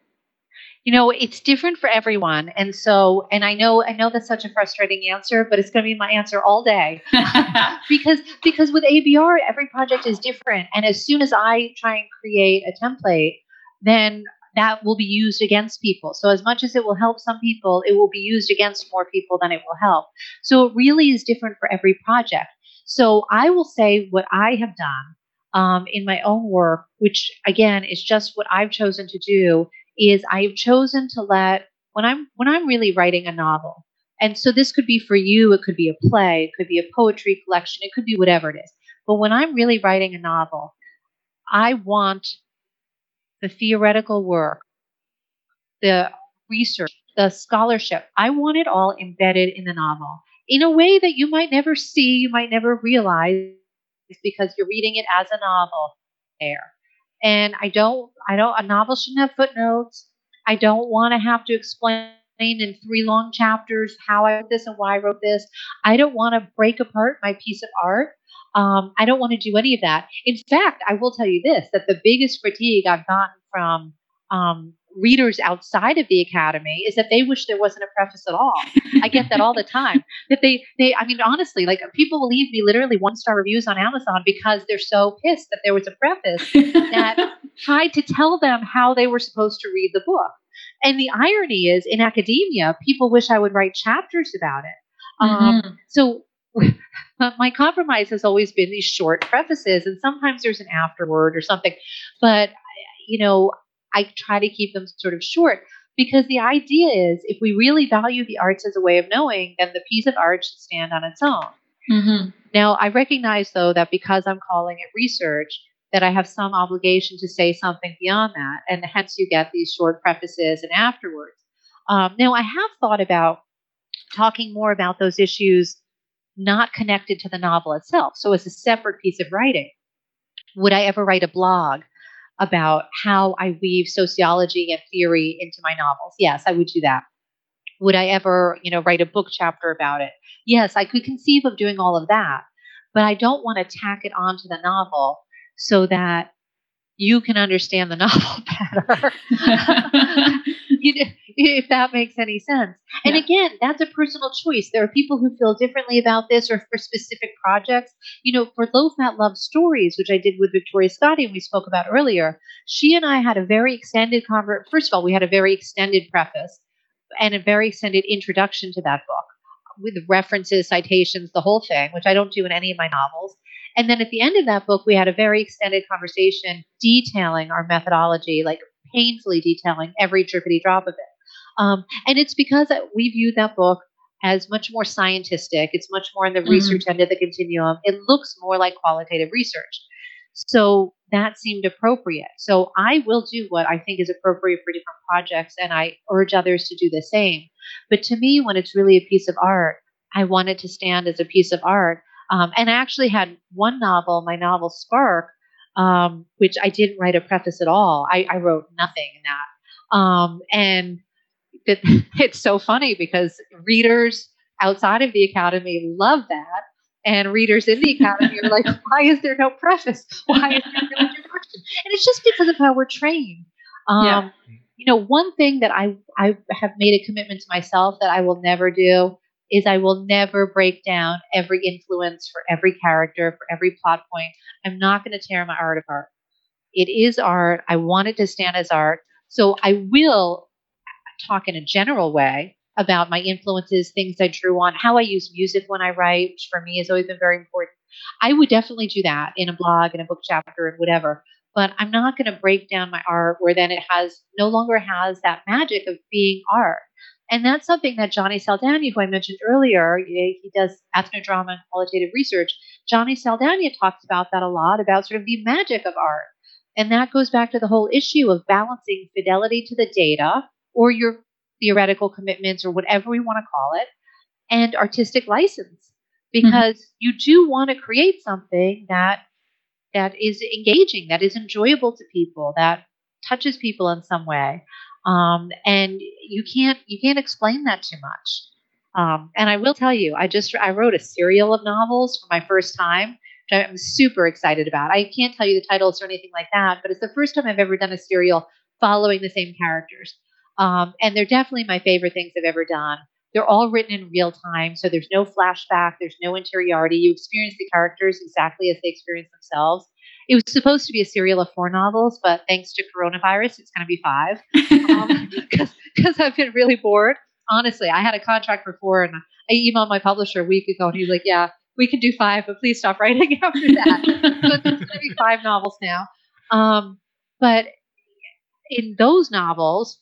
You know it's different for everyone and so and i know i know that's such a frustrating answer but it's going to be my answer all day. <laughs> Because because with abr every project is different and as soon as i try and create a template then that will be used against people. So, as much as it will help some people, it will be used against more people than it will help. So, it really is different for every project. So, I will say what I have done um, in my own work, which again is just what I've chosen to do, is I've chosen to let when I'm when I'm really writing a novel, and so this could be for you, it could be a play, it could be a poetry collection, it could be whatever it is. But when I'm really writing a novel, I want the theoretical work, the research, the scholarship. I want it all embedded in the novel in a way that you might never see, you might never realize because you're reading it as a novel there. And I don't, I don't, a novel shouldn't have footnotes. I don't want to have to explain in three long chapters how I wrote this and why I wrote this. I don't want to break apart my piece of art. Um, I don't want to do any of that. In fact, I will tell you this that the biggest critique I've gotten from um, readers outside of the academy is that they wish there wasn't a preface at all. I get that all the time. <laughs> That they they I mean honestly, like people will leave me literally one star reviews on Amazon because they're so pissed that there was a preface that <laughs> tried to tell them how they were supposed to read the book. And the irony is in academia, people wish I would write chapters about it. Um, mm-hmm. Um, so <laughs> my compromise has always been these short prefaces, and sometimes there's an afterword or something. But, you know, I try to keep them sort of short because the idea is if we really value the arts as a way of knowing, then the piece of art should stand on its own. Mm-hmm. Now, I recognize, though, that because I'm calling it research, that I have some obligation to say something beyond that, and hence you get these short prefaces and afterwards. Um, now, I have thought about talking more about those issues not connected to the novel itself. So, as a separate piece of writing, would I ever write a blog about how I weave sociology and theory into my novels? Yes, I would do that. Would I ever, you know, write a book chapter about it? Yes, I could conceive of doing all of that, but I don't want to tack it onto the novel so that you can understand the <laughs> novel better. <laughs> <laughs> you, if that makes any sense. And yeah. again, that's a personal choice. There are people who feel differently about this or for specific projects. You know, for Low Fat Love Stories, which I did with Victoria Scotti and we spoke about earlier, she and I had a very extended convert. First of all, we had a very extended preface and a very extended introduction to that book with references, citations, the whole thing, which I don't do in any of my novels. And then at the end of that book, we had a very extended conversation detailing our methodology, like painfully detailing every drippity drop of it. Um, and it's because we view that book as much more scientific. It's much more in the mm-hmm. research end of the continuum. It looks more like qualitative research. So that seemed appropriate. So I will do what I think is appropriate for different projects, and I urge others to do the same. But to me, when it's really a piece of art, I want it to stand as a piece of art. Um, and I actually had one novel, my novel Spark, um, which I didn't write a preface at all. I, I wrote nothing in that. Um, and it, it's so funny because readers outside of the academy love that. And readers in the academy are like, <laughs> why is there no preface? Why is there no introduction? And it's just because of how we're trained. Um, yeah. You know, one thing that I, I have made a commitment to myself that I will never do is I will never break down every influence for every character, for every plot point. I'm not going to tear my art apart. It is art. I want it to stand as art. So I will talk in a general way about my influences, things I drew on, how I use music when I write, which for me has always been very important. I would definitely do that in a blog, in a book chapter, and whatever. But I'm not going to break down my art where then it has no longer has that magic of being art. And that's something that Johnny Saldana, who I mentioned earlier, he does ethnodrama and qualitative research. Johnny Saldana talks about that a lot, about sort of the magic of art. And that goes back to the whole issue of balancing fidelity to the data or your theoretical commitments or whatever we want to call it and artistic license. Because mm-hmm. you do want to create something that that is engaging that is enjoyable to people that touches people in some way. Um, and you can't you can't explain that too much. Um, and i will tell you i just i wrote a serial of novels for my first time which i'm super excited about. I can't tell you the titles or anything like that but it's the first time i've ever done a serial following the same characters um, and they're definitely my favorite things i've ever done they're all written in real time so there's no flashback there's no interiority you experience the characters exactly as they experience themselves it was supposed to be a serial of four novels, but thanks to coronavirus, it's going to be five because um, <laughs> <laughs> I've been really bored. Honestly, I had a contract for four, and I emailed my publisher a week ago, and he's like, "Yeah, we can do five, but please stop writing <laughs> after that." so it's going to be five novels now. Um, but in those novels,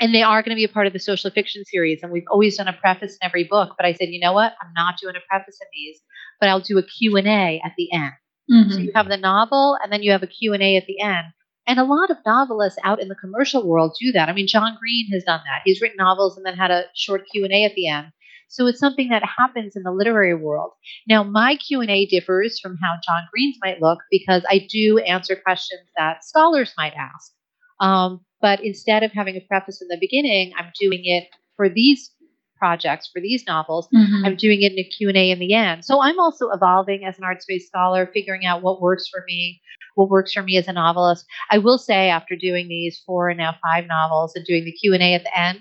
and they are going to be a part of the social fiction series, and we've always done a preface in every book. But I said, you know what? I'm not doing a preface in these, but I'll do a Q and A at the end. Mm-hmm. So you have the novel and then you have a Q&A at the end. And a lot of novelists out in the commercial world do that. I mean, John Green has done that. He's written novels and then had a short Q&A at the end. So it's something that happens in the literary world. Now, my Q&A differs from how John Green's might look because I do answer questions that scholars might ask. Um, but instead of having a preface in the beginning, I'm doing it for these projects for these novels. Mm-hmm. I'm doing it in a Q&A in the end. So I'm also evolving as an arts-based scholar, figuring out what works for me, what works for me as a novelist. I will say after doing these four and now five novels and doing the Q&A at the end,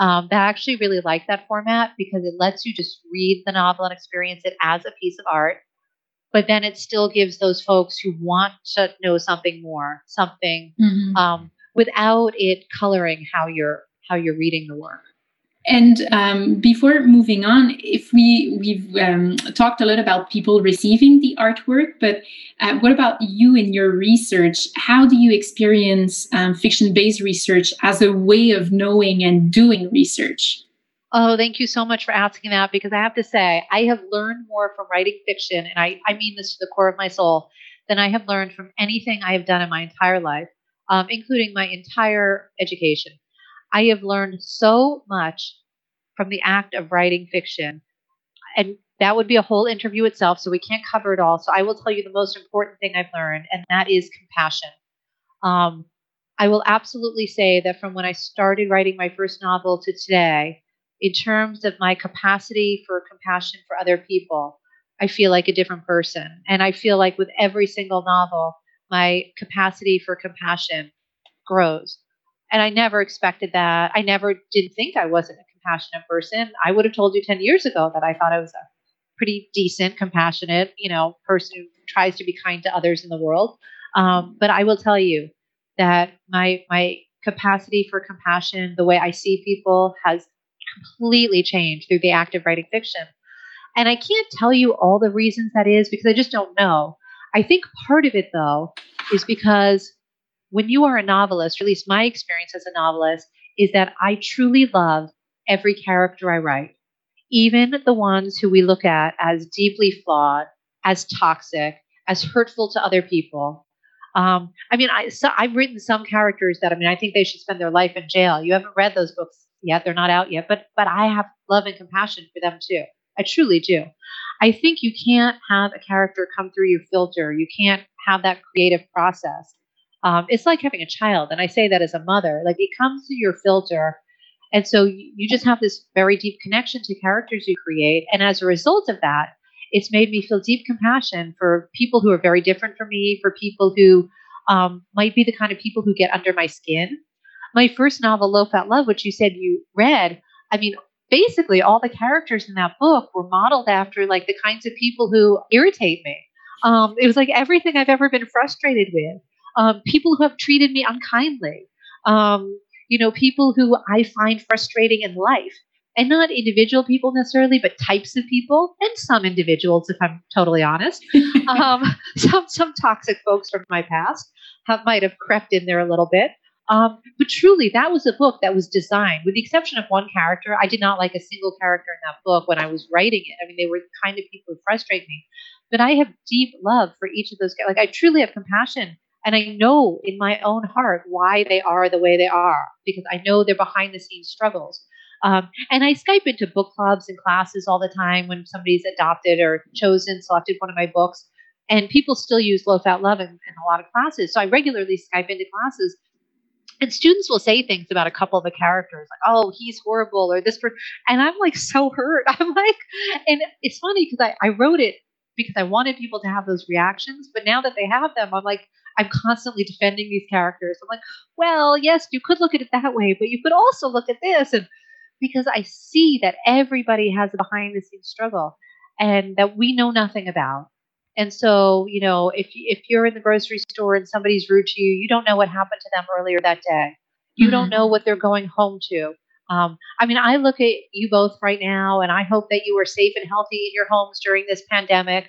um, that I actually really like that format because it lets you just read the novel and experience it as a piece of art. But then it still gives those folks who want to know something more, something mm-hmm. um, without it coloring how you're how you're reading the work. And um, before moving on, if we we've um, talked a lot about people receiving the artwork, but uh, what about you in your research? How do you experience um, fiction-based research as a way of knowing and doing research? Oh, thank you so much for asking that because I have to say I have learned more from writing fiction, and I, I mean this to the core of my soul, than I have learned from anything I have done in my entire life, um, including my entire education. I have learned so much from the act of writing fiction. And that would be a whole interview itself, so we can't cover it all. So I will tell you the most important thing I've learned, and that is compassion. Um, I will absolutely say that from when I started writing my first novel to today, in terms of my capacity for compassion for other people, I feel like a different person. And I feel like with every single novel, my capacity for compassion grows. And I never expected that. I never did think I wasn't a compassionate person. I would have told you 10 years ago that I thought I was a pretty decent, compassionate, you know, person who tries to be kind to others in the world. Um, but I will tell you that my my capacity for compassion, the way I see people, has completely changed through the act of writing fiction. And I can't tell you all the reasons that is because I just don't know. I think part of it, though, is because when you are a novelist, or at least my experience as a novelist, is that I truly love every character I write, even the ones who we look at as deeply flawed, as toxic, as hurtful to other people. Um, I mean, I, so I've written some characters that I mean, I think they should spend their life in jail. You haven't read those books yet; they're not out yet. But but I have love and compassion for them too. I truly do. I think you can't have a character come through your filter. You can't have that creative process um, it's like having a child. And I say that as a mother, like it comes through your filter. And so you just have this very deep connection to characters you create. And as a result of that, it's made me feel deep compassion for people who are very different from me, for people who um, might be the kind of people who get under my skin. My first novel, Low Fat Love, which you said you read, I mean, basically all the characters in that book were modeled after like the kinds of people who irritate me. Um, it was like everything I've ever been frustrated with um, people who have treated me unkindly, um, you know, people who I find frustrating in life. And not individual people necessarily, but types of people, and some individuals, if I'm totally honest. <laughs> um, <laughs> some some toxic folks from my past have might have crept in there a little bit. Um, but truly, that was a book that was designed, with the exception of one character. I did not like a single character in that book when I was writing it. I mean, they were the kind of people who frustrate me. But I have deep love for each of those. Like, I truly have compassion. And I know in my own heart why they are the way they are because I know they're behind the scenes struggles. Um, and I Skype into book clubs and classes all the time when somebody's adopted or chosen, selected one of my books. And people still use low fat love in, in a lot of classes. So I regularly Skype into classes and students will say things about a couple of the characters like oh he's horrible or this person and i'm like so hurt. <laughs> I'm like and it's funny because I, I wrote it because i wanted people to have those reactions but now that they have them i'm like i'm constantly defending these characters. I'm like well yes you could look at it that way but you could also look at this and because i see that everybody has a behind the scenes struggle and that we know nothing about and so, you know, if if you're in the grocery store and somebody's rude to you, you don't know what happened to them earlier that day. You mm-hmm. don't know what they're going home to. Um, I mean, I look at you both right now, and I hope that you are safe and healthy in your homes during this pandemic.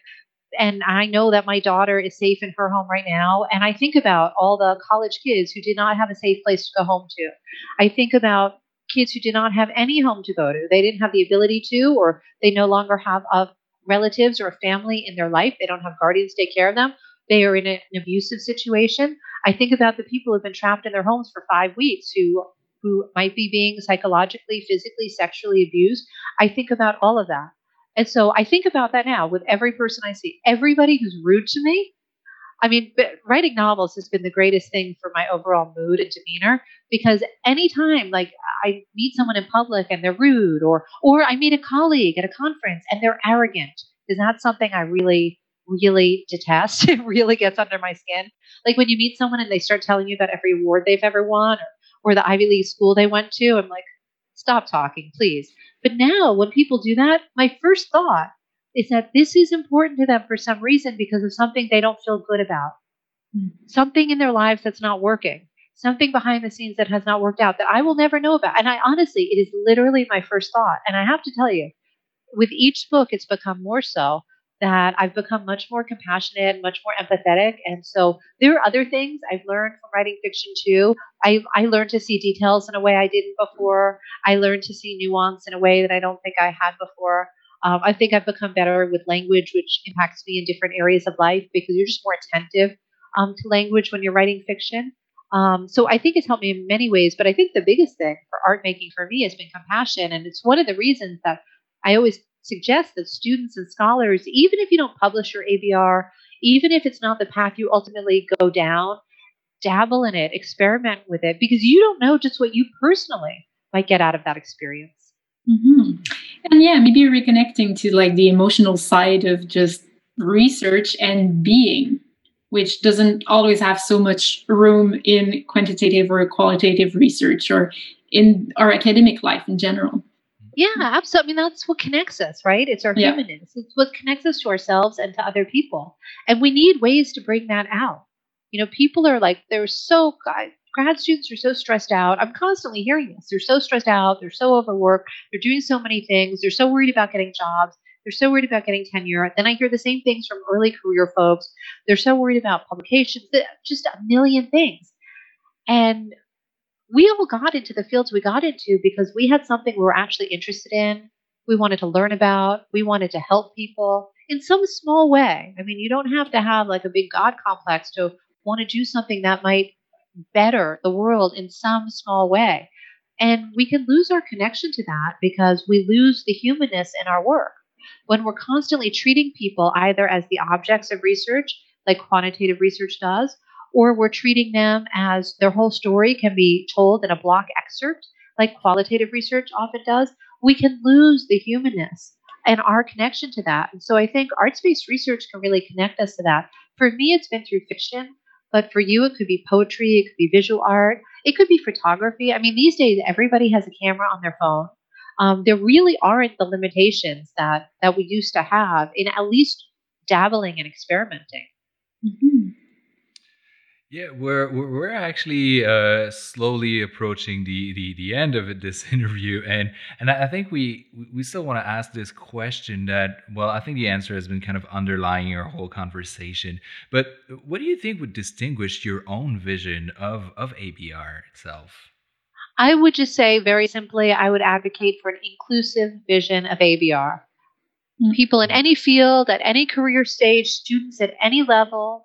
And I know that my daughter is safe in her home right now. And I think about all the college kids who did not have a safe place to go home to. I think about kids who did not have any home to go to. They didn't have the ability to, or they no longer have a relatives or a family in their life. They don't have guardians take care of them. They are in an abusive situation. I think about the people who've been trapped in their homes for five weeks who who might be being psychologically, physically, sexually abused. I think about all of that. And so I think about that now with every person I see. Everybody who's rude to me, I mean, writing novels has been the greatest thing for my overall mood and demeanor because anytime like I meet someone in public and they're rude or or I meet a colleague at a conference and they're arrogant, is that something I really really detest. <laughs> it really gets under my skin. Like when you meet someone and they start telling you about every award they've ever won or, or the Ivy League school they went to, I'm like, stop talking, please. But now when people do that, my first thought is that this is important to them for some reason because of something they don't feel good about. Mm. Something in their lives that's not working. Something behind the scenes that has not worked out that I will never know about. And I honestly, it is literally my first thought. And I have to tell you, with each book, it's become more so that I've become much more compassionate, much more empathetic. And so there are other things I've learned from writing fiction too. I, I learned to see details in a way I didn't before. I learned to see nuance in a way that I don't think I had before. Um, I think I've become better with language, which impacts me in different areas of life because you're just more attentive um, to language when you're writing fiction. Um, so I think it's helped me in many ways. But I think the biggest thing for art making for me has been compassion. And it's one of the reasons that I always suggest that students and scholars, even if you don't publish your ABR, even if it's not the path you ultimately go down, dabble in it, experiment with it, because you don't know just what you personally might get out of that experience. Mm-hmm. And yeah, maybe reconnecting to like the emotional side of just research and being, which doesn't always have so much room in quantitative or qualitative research or in our academic life in general. Yeah, absolutely. I mean, that's what connects us, right? It's our yeah. humanness. It's what connects us to ourselves and to other people. And we need ways to bring that out. You know, people are like, they're so, grad students are so stressed out. I'm constantly hearing this. They're so stressed out. They're so overworked. They're doing so many things. They're so worried about getting jobs. They're so worried about getting tenure. Then I hear the same things from early career folks. They're so worried about publications, just a million things. And we all got into the fields we got into because we had something we were actually interested in. We wanted to learn about. We wanted to help people in some small way. I mean, you don't have to have like a big God complex to want to do something that might better the world in some small way. And we can lose our connection to that because we lose the humanness in our work. When we're constantly treating people either as the objects of research, like quantitative research does, or we're treating them as their whole story can be told in a block excerpt, like qualitative research often does, we can lose the humanness and our connection to that. And so I think arts based research can really connect us to that. For me, it's been through fiction. But for you, it could be poetry, it could be visual art, it could be photography. I mean, these days, everybody has a camera on their phone. Um, there really aren't the limitations that, that we used to have in at least dabbling and experimenting. Mm-hmm. Yeah, we're we're actually uh, slowly approaching the, the the end of this <laughs> interview, and and I think we we still want to ask this question that well, I think the answer has been kind of underlying our whole conversation. But what do you think would distinguish your own vision of of ABR itself? I would just say very simply, I would advocate for an inclusive vision of ABR. Mm-hmm. People in any field, at any career stage, students at any level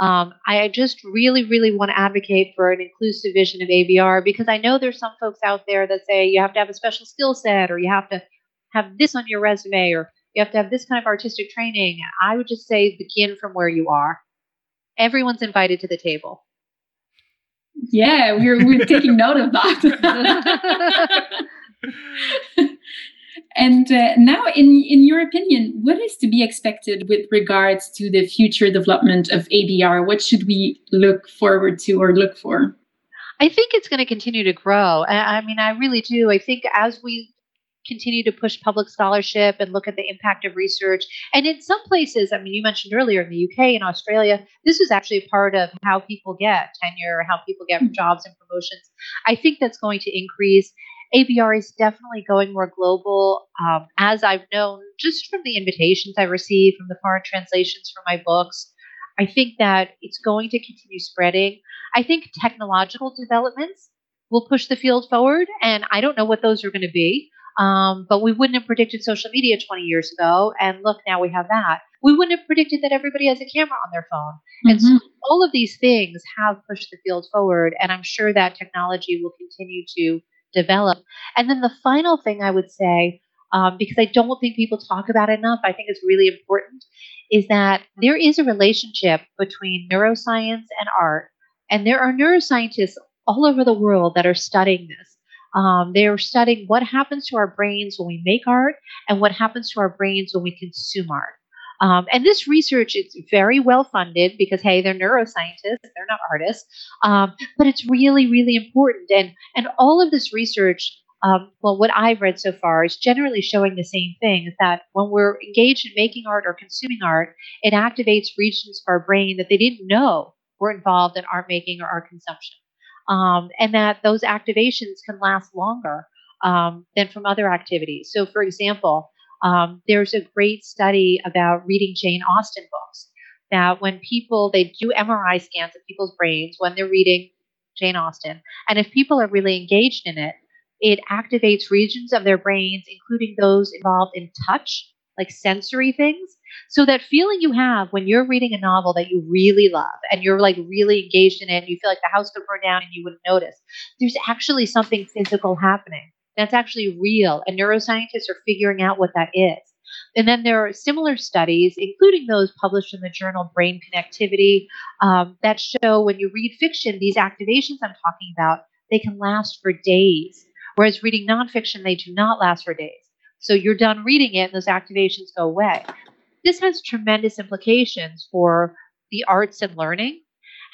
um, I just really, really want to advocate for an inclusive vision of ABR because I know there's some folks out there that say you have to have a special skill set or you have to have this on your resume or you have to have this kind of artistic training. I would just say begin from where you are. Everyone's invited to the table. Yeah, we're we're taking <laughs> note of that. <laughs> And uh, now, in, in your opinion, what is to be expected with regards to the future development of ABR? What should we look forward to or look for? I think it's going to continue to grow. I mean, I really do. I think as we continue to push public scholarship and look at the impact of research. And in some places, I mean, you mentioned earlier in the UK and Australia, this is actually part of how people get tenure, how people get mm-hmm. jobs and promotions. I think that's going to increase. ABR is definitely going more global. Um, as I've known just from the invitations I receive from the foreign translations for my books, I think that it's going to continue spreading. I think technological developments will push the field forward, and I don't know what those are going to be. Um, but we wouldn't have predicted social media 20 years ago, and look, now we have that. We wouldn't have predicted that everybody has a camera on their phone. Mm-hmm. And so mm-hmm. all of these things have pushed the field forward, and I'm sure that technology will continue to develop. And then the final thing I would say, um, because I don't think people talk about it enough, I think it's really important, is that there is a relationship between neuroscience and art. And there are neuroscientists all over the world that are studying this. Um, they are studying what happens to our brains when we make art and what happens to our brains when we consume art. Um, and this research is very well funded because hey, they're neuroscientists, they're not artists, um, but it's really, really important. And and all of this research, um, well, what I've read so far is generally showing the same thing: is that when we're engaged in making art or consuming art, it activates regions of our brain that they didn't know were involved in art making or art consumption, um, and that those activations can last longer um, than from other activities. So, for example. Um, there's a great study about reading Jane Austen books. That when people they do MRI scans of people's brains when they're reading Jane Austen, and if people are really engaged in it, it activates regions of their brains, including those involved in touch, like sensory things. So that feeling you have when you're reading a novel that you really love and you're like really engaged in it and you feel like the house could burn down and you wouldn't notice, there's actually something physical happening. That's actually real, and neuroscientists are figuring out what that is. And then there are similar studies, including those published in the journal Brain Connectivity, um, that show when you read fiction, these activations I'm talking about, they can last for days. Whereas reading nonfiction, they do not last for days. So you're done reading it, and those activations go away. This has tremendous implications for the arts and learning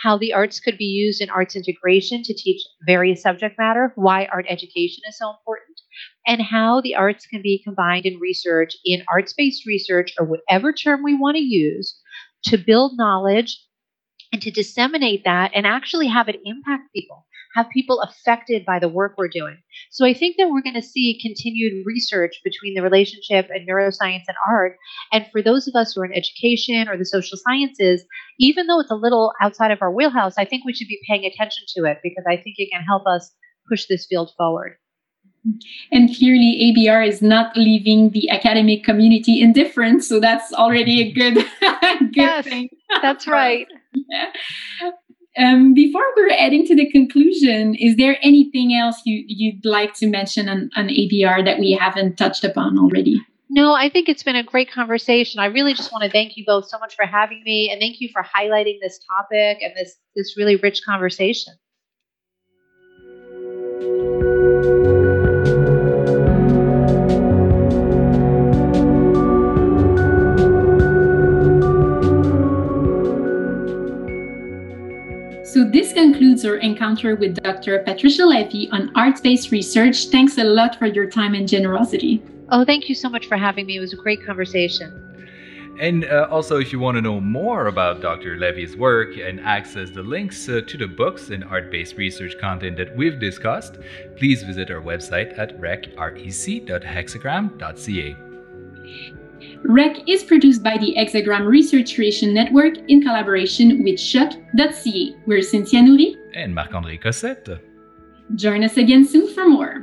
how the arts could be used in arts integration to teach various subject matter, why art education is so important, and how the arts can be combined in research, in arts based research, or whatever term we want to use, to build knowledge and to disseminate that and actually have it impact people have people affected by the work we're doing. So I think that we're going to see continued research between the relationship and neuroscience and art. And for those of us who are in education or the social sciences, even though it's a little outside of our wheelhouse, I think we should be paying attention to it because I think it can help us push this field forward. And clearly, ABR is not leaving the academic community indifferent, so that's already a good, <laughs> good yes, thing. that's right. <laughs> yeah. Um, before we're heading to the conclusion, is there anything else you, you'd like to mention on, on ABR that we haven't touched upon already? No, I think it's been a great conversation. I really just want to thank you both so much for having me and thank you for highlighting this topic and this this really rich conversation. So this concludes our encounter with Dr. Patricia Leavy on arts-based research. Thanks a lot for your time and generosity. Oh, thank you so much for having me. It was a great conversation. And uh, also, if you want to know more about Dr. Leavy's work and access the links uh, to the books and art based research content that we've discussed, please visit our website at rec.hexagram.ca. REC is produced by the Hexagram Research Creation Network in collaboration with CHOQ.ca. We're Cynthia Noury and Marc-André Cossette. Join us again soon for more.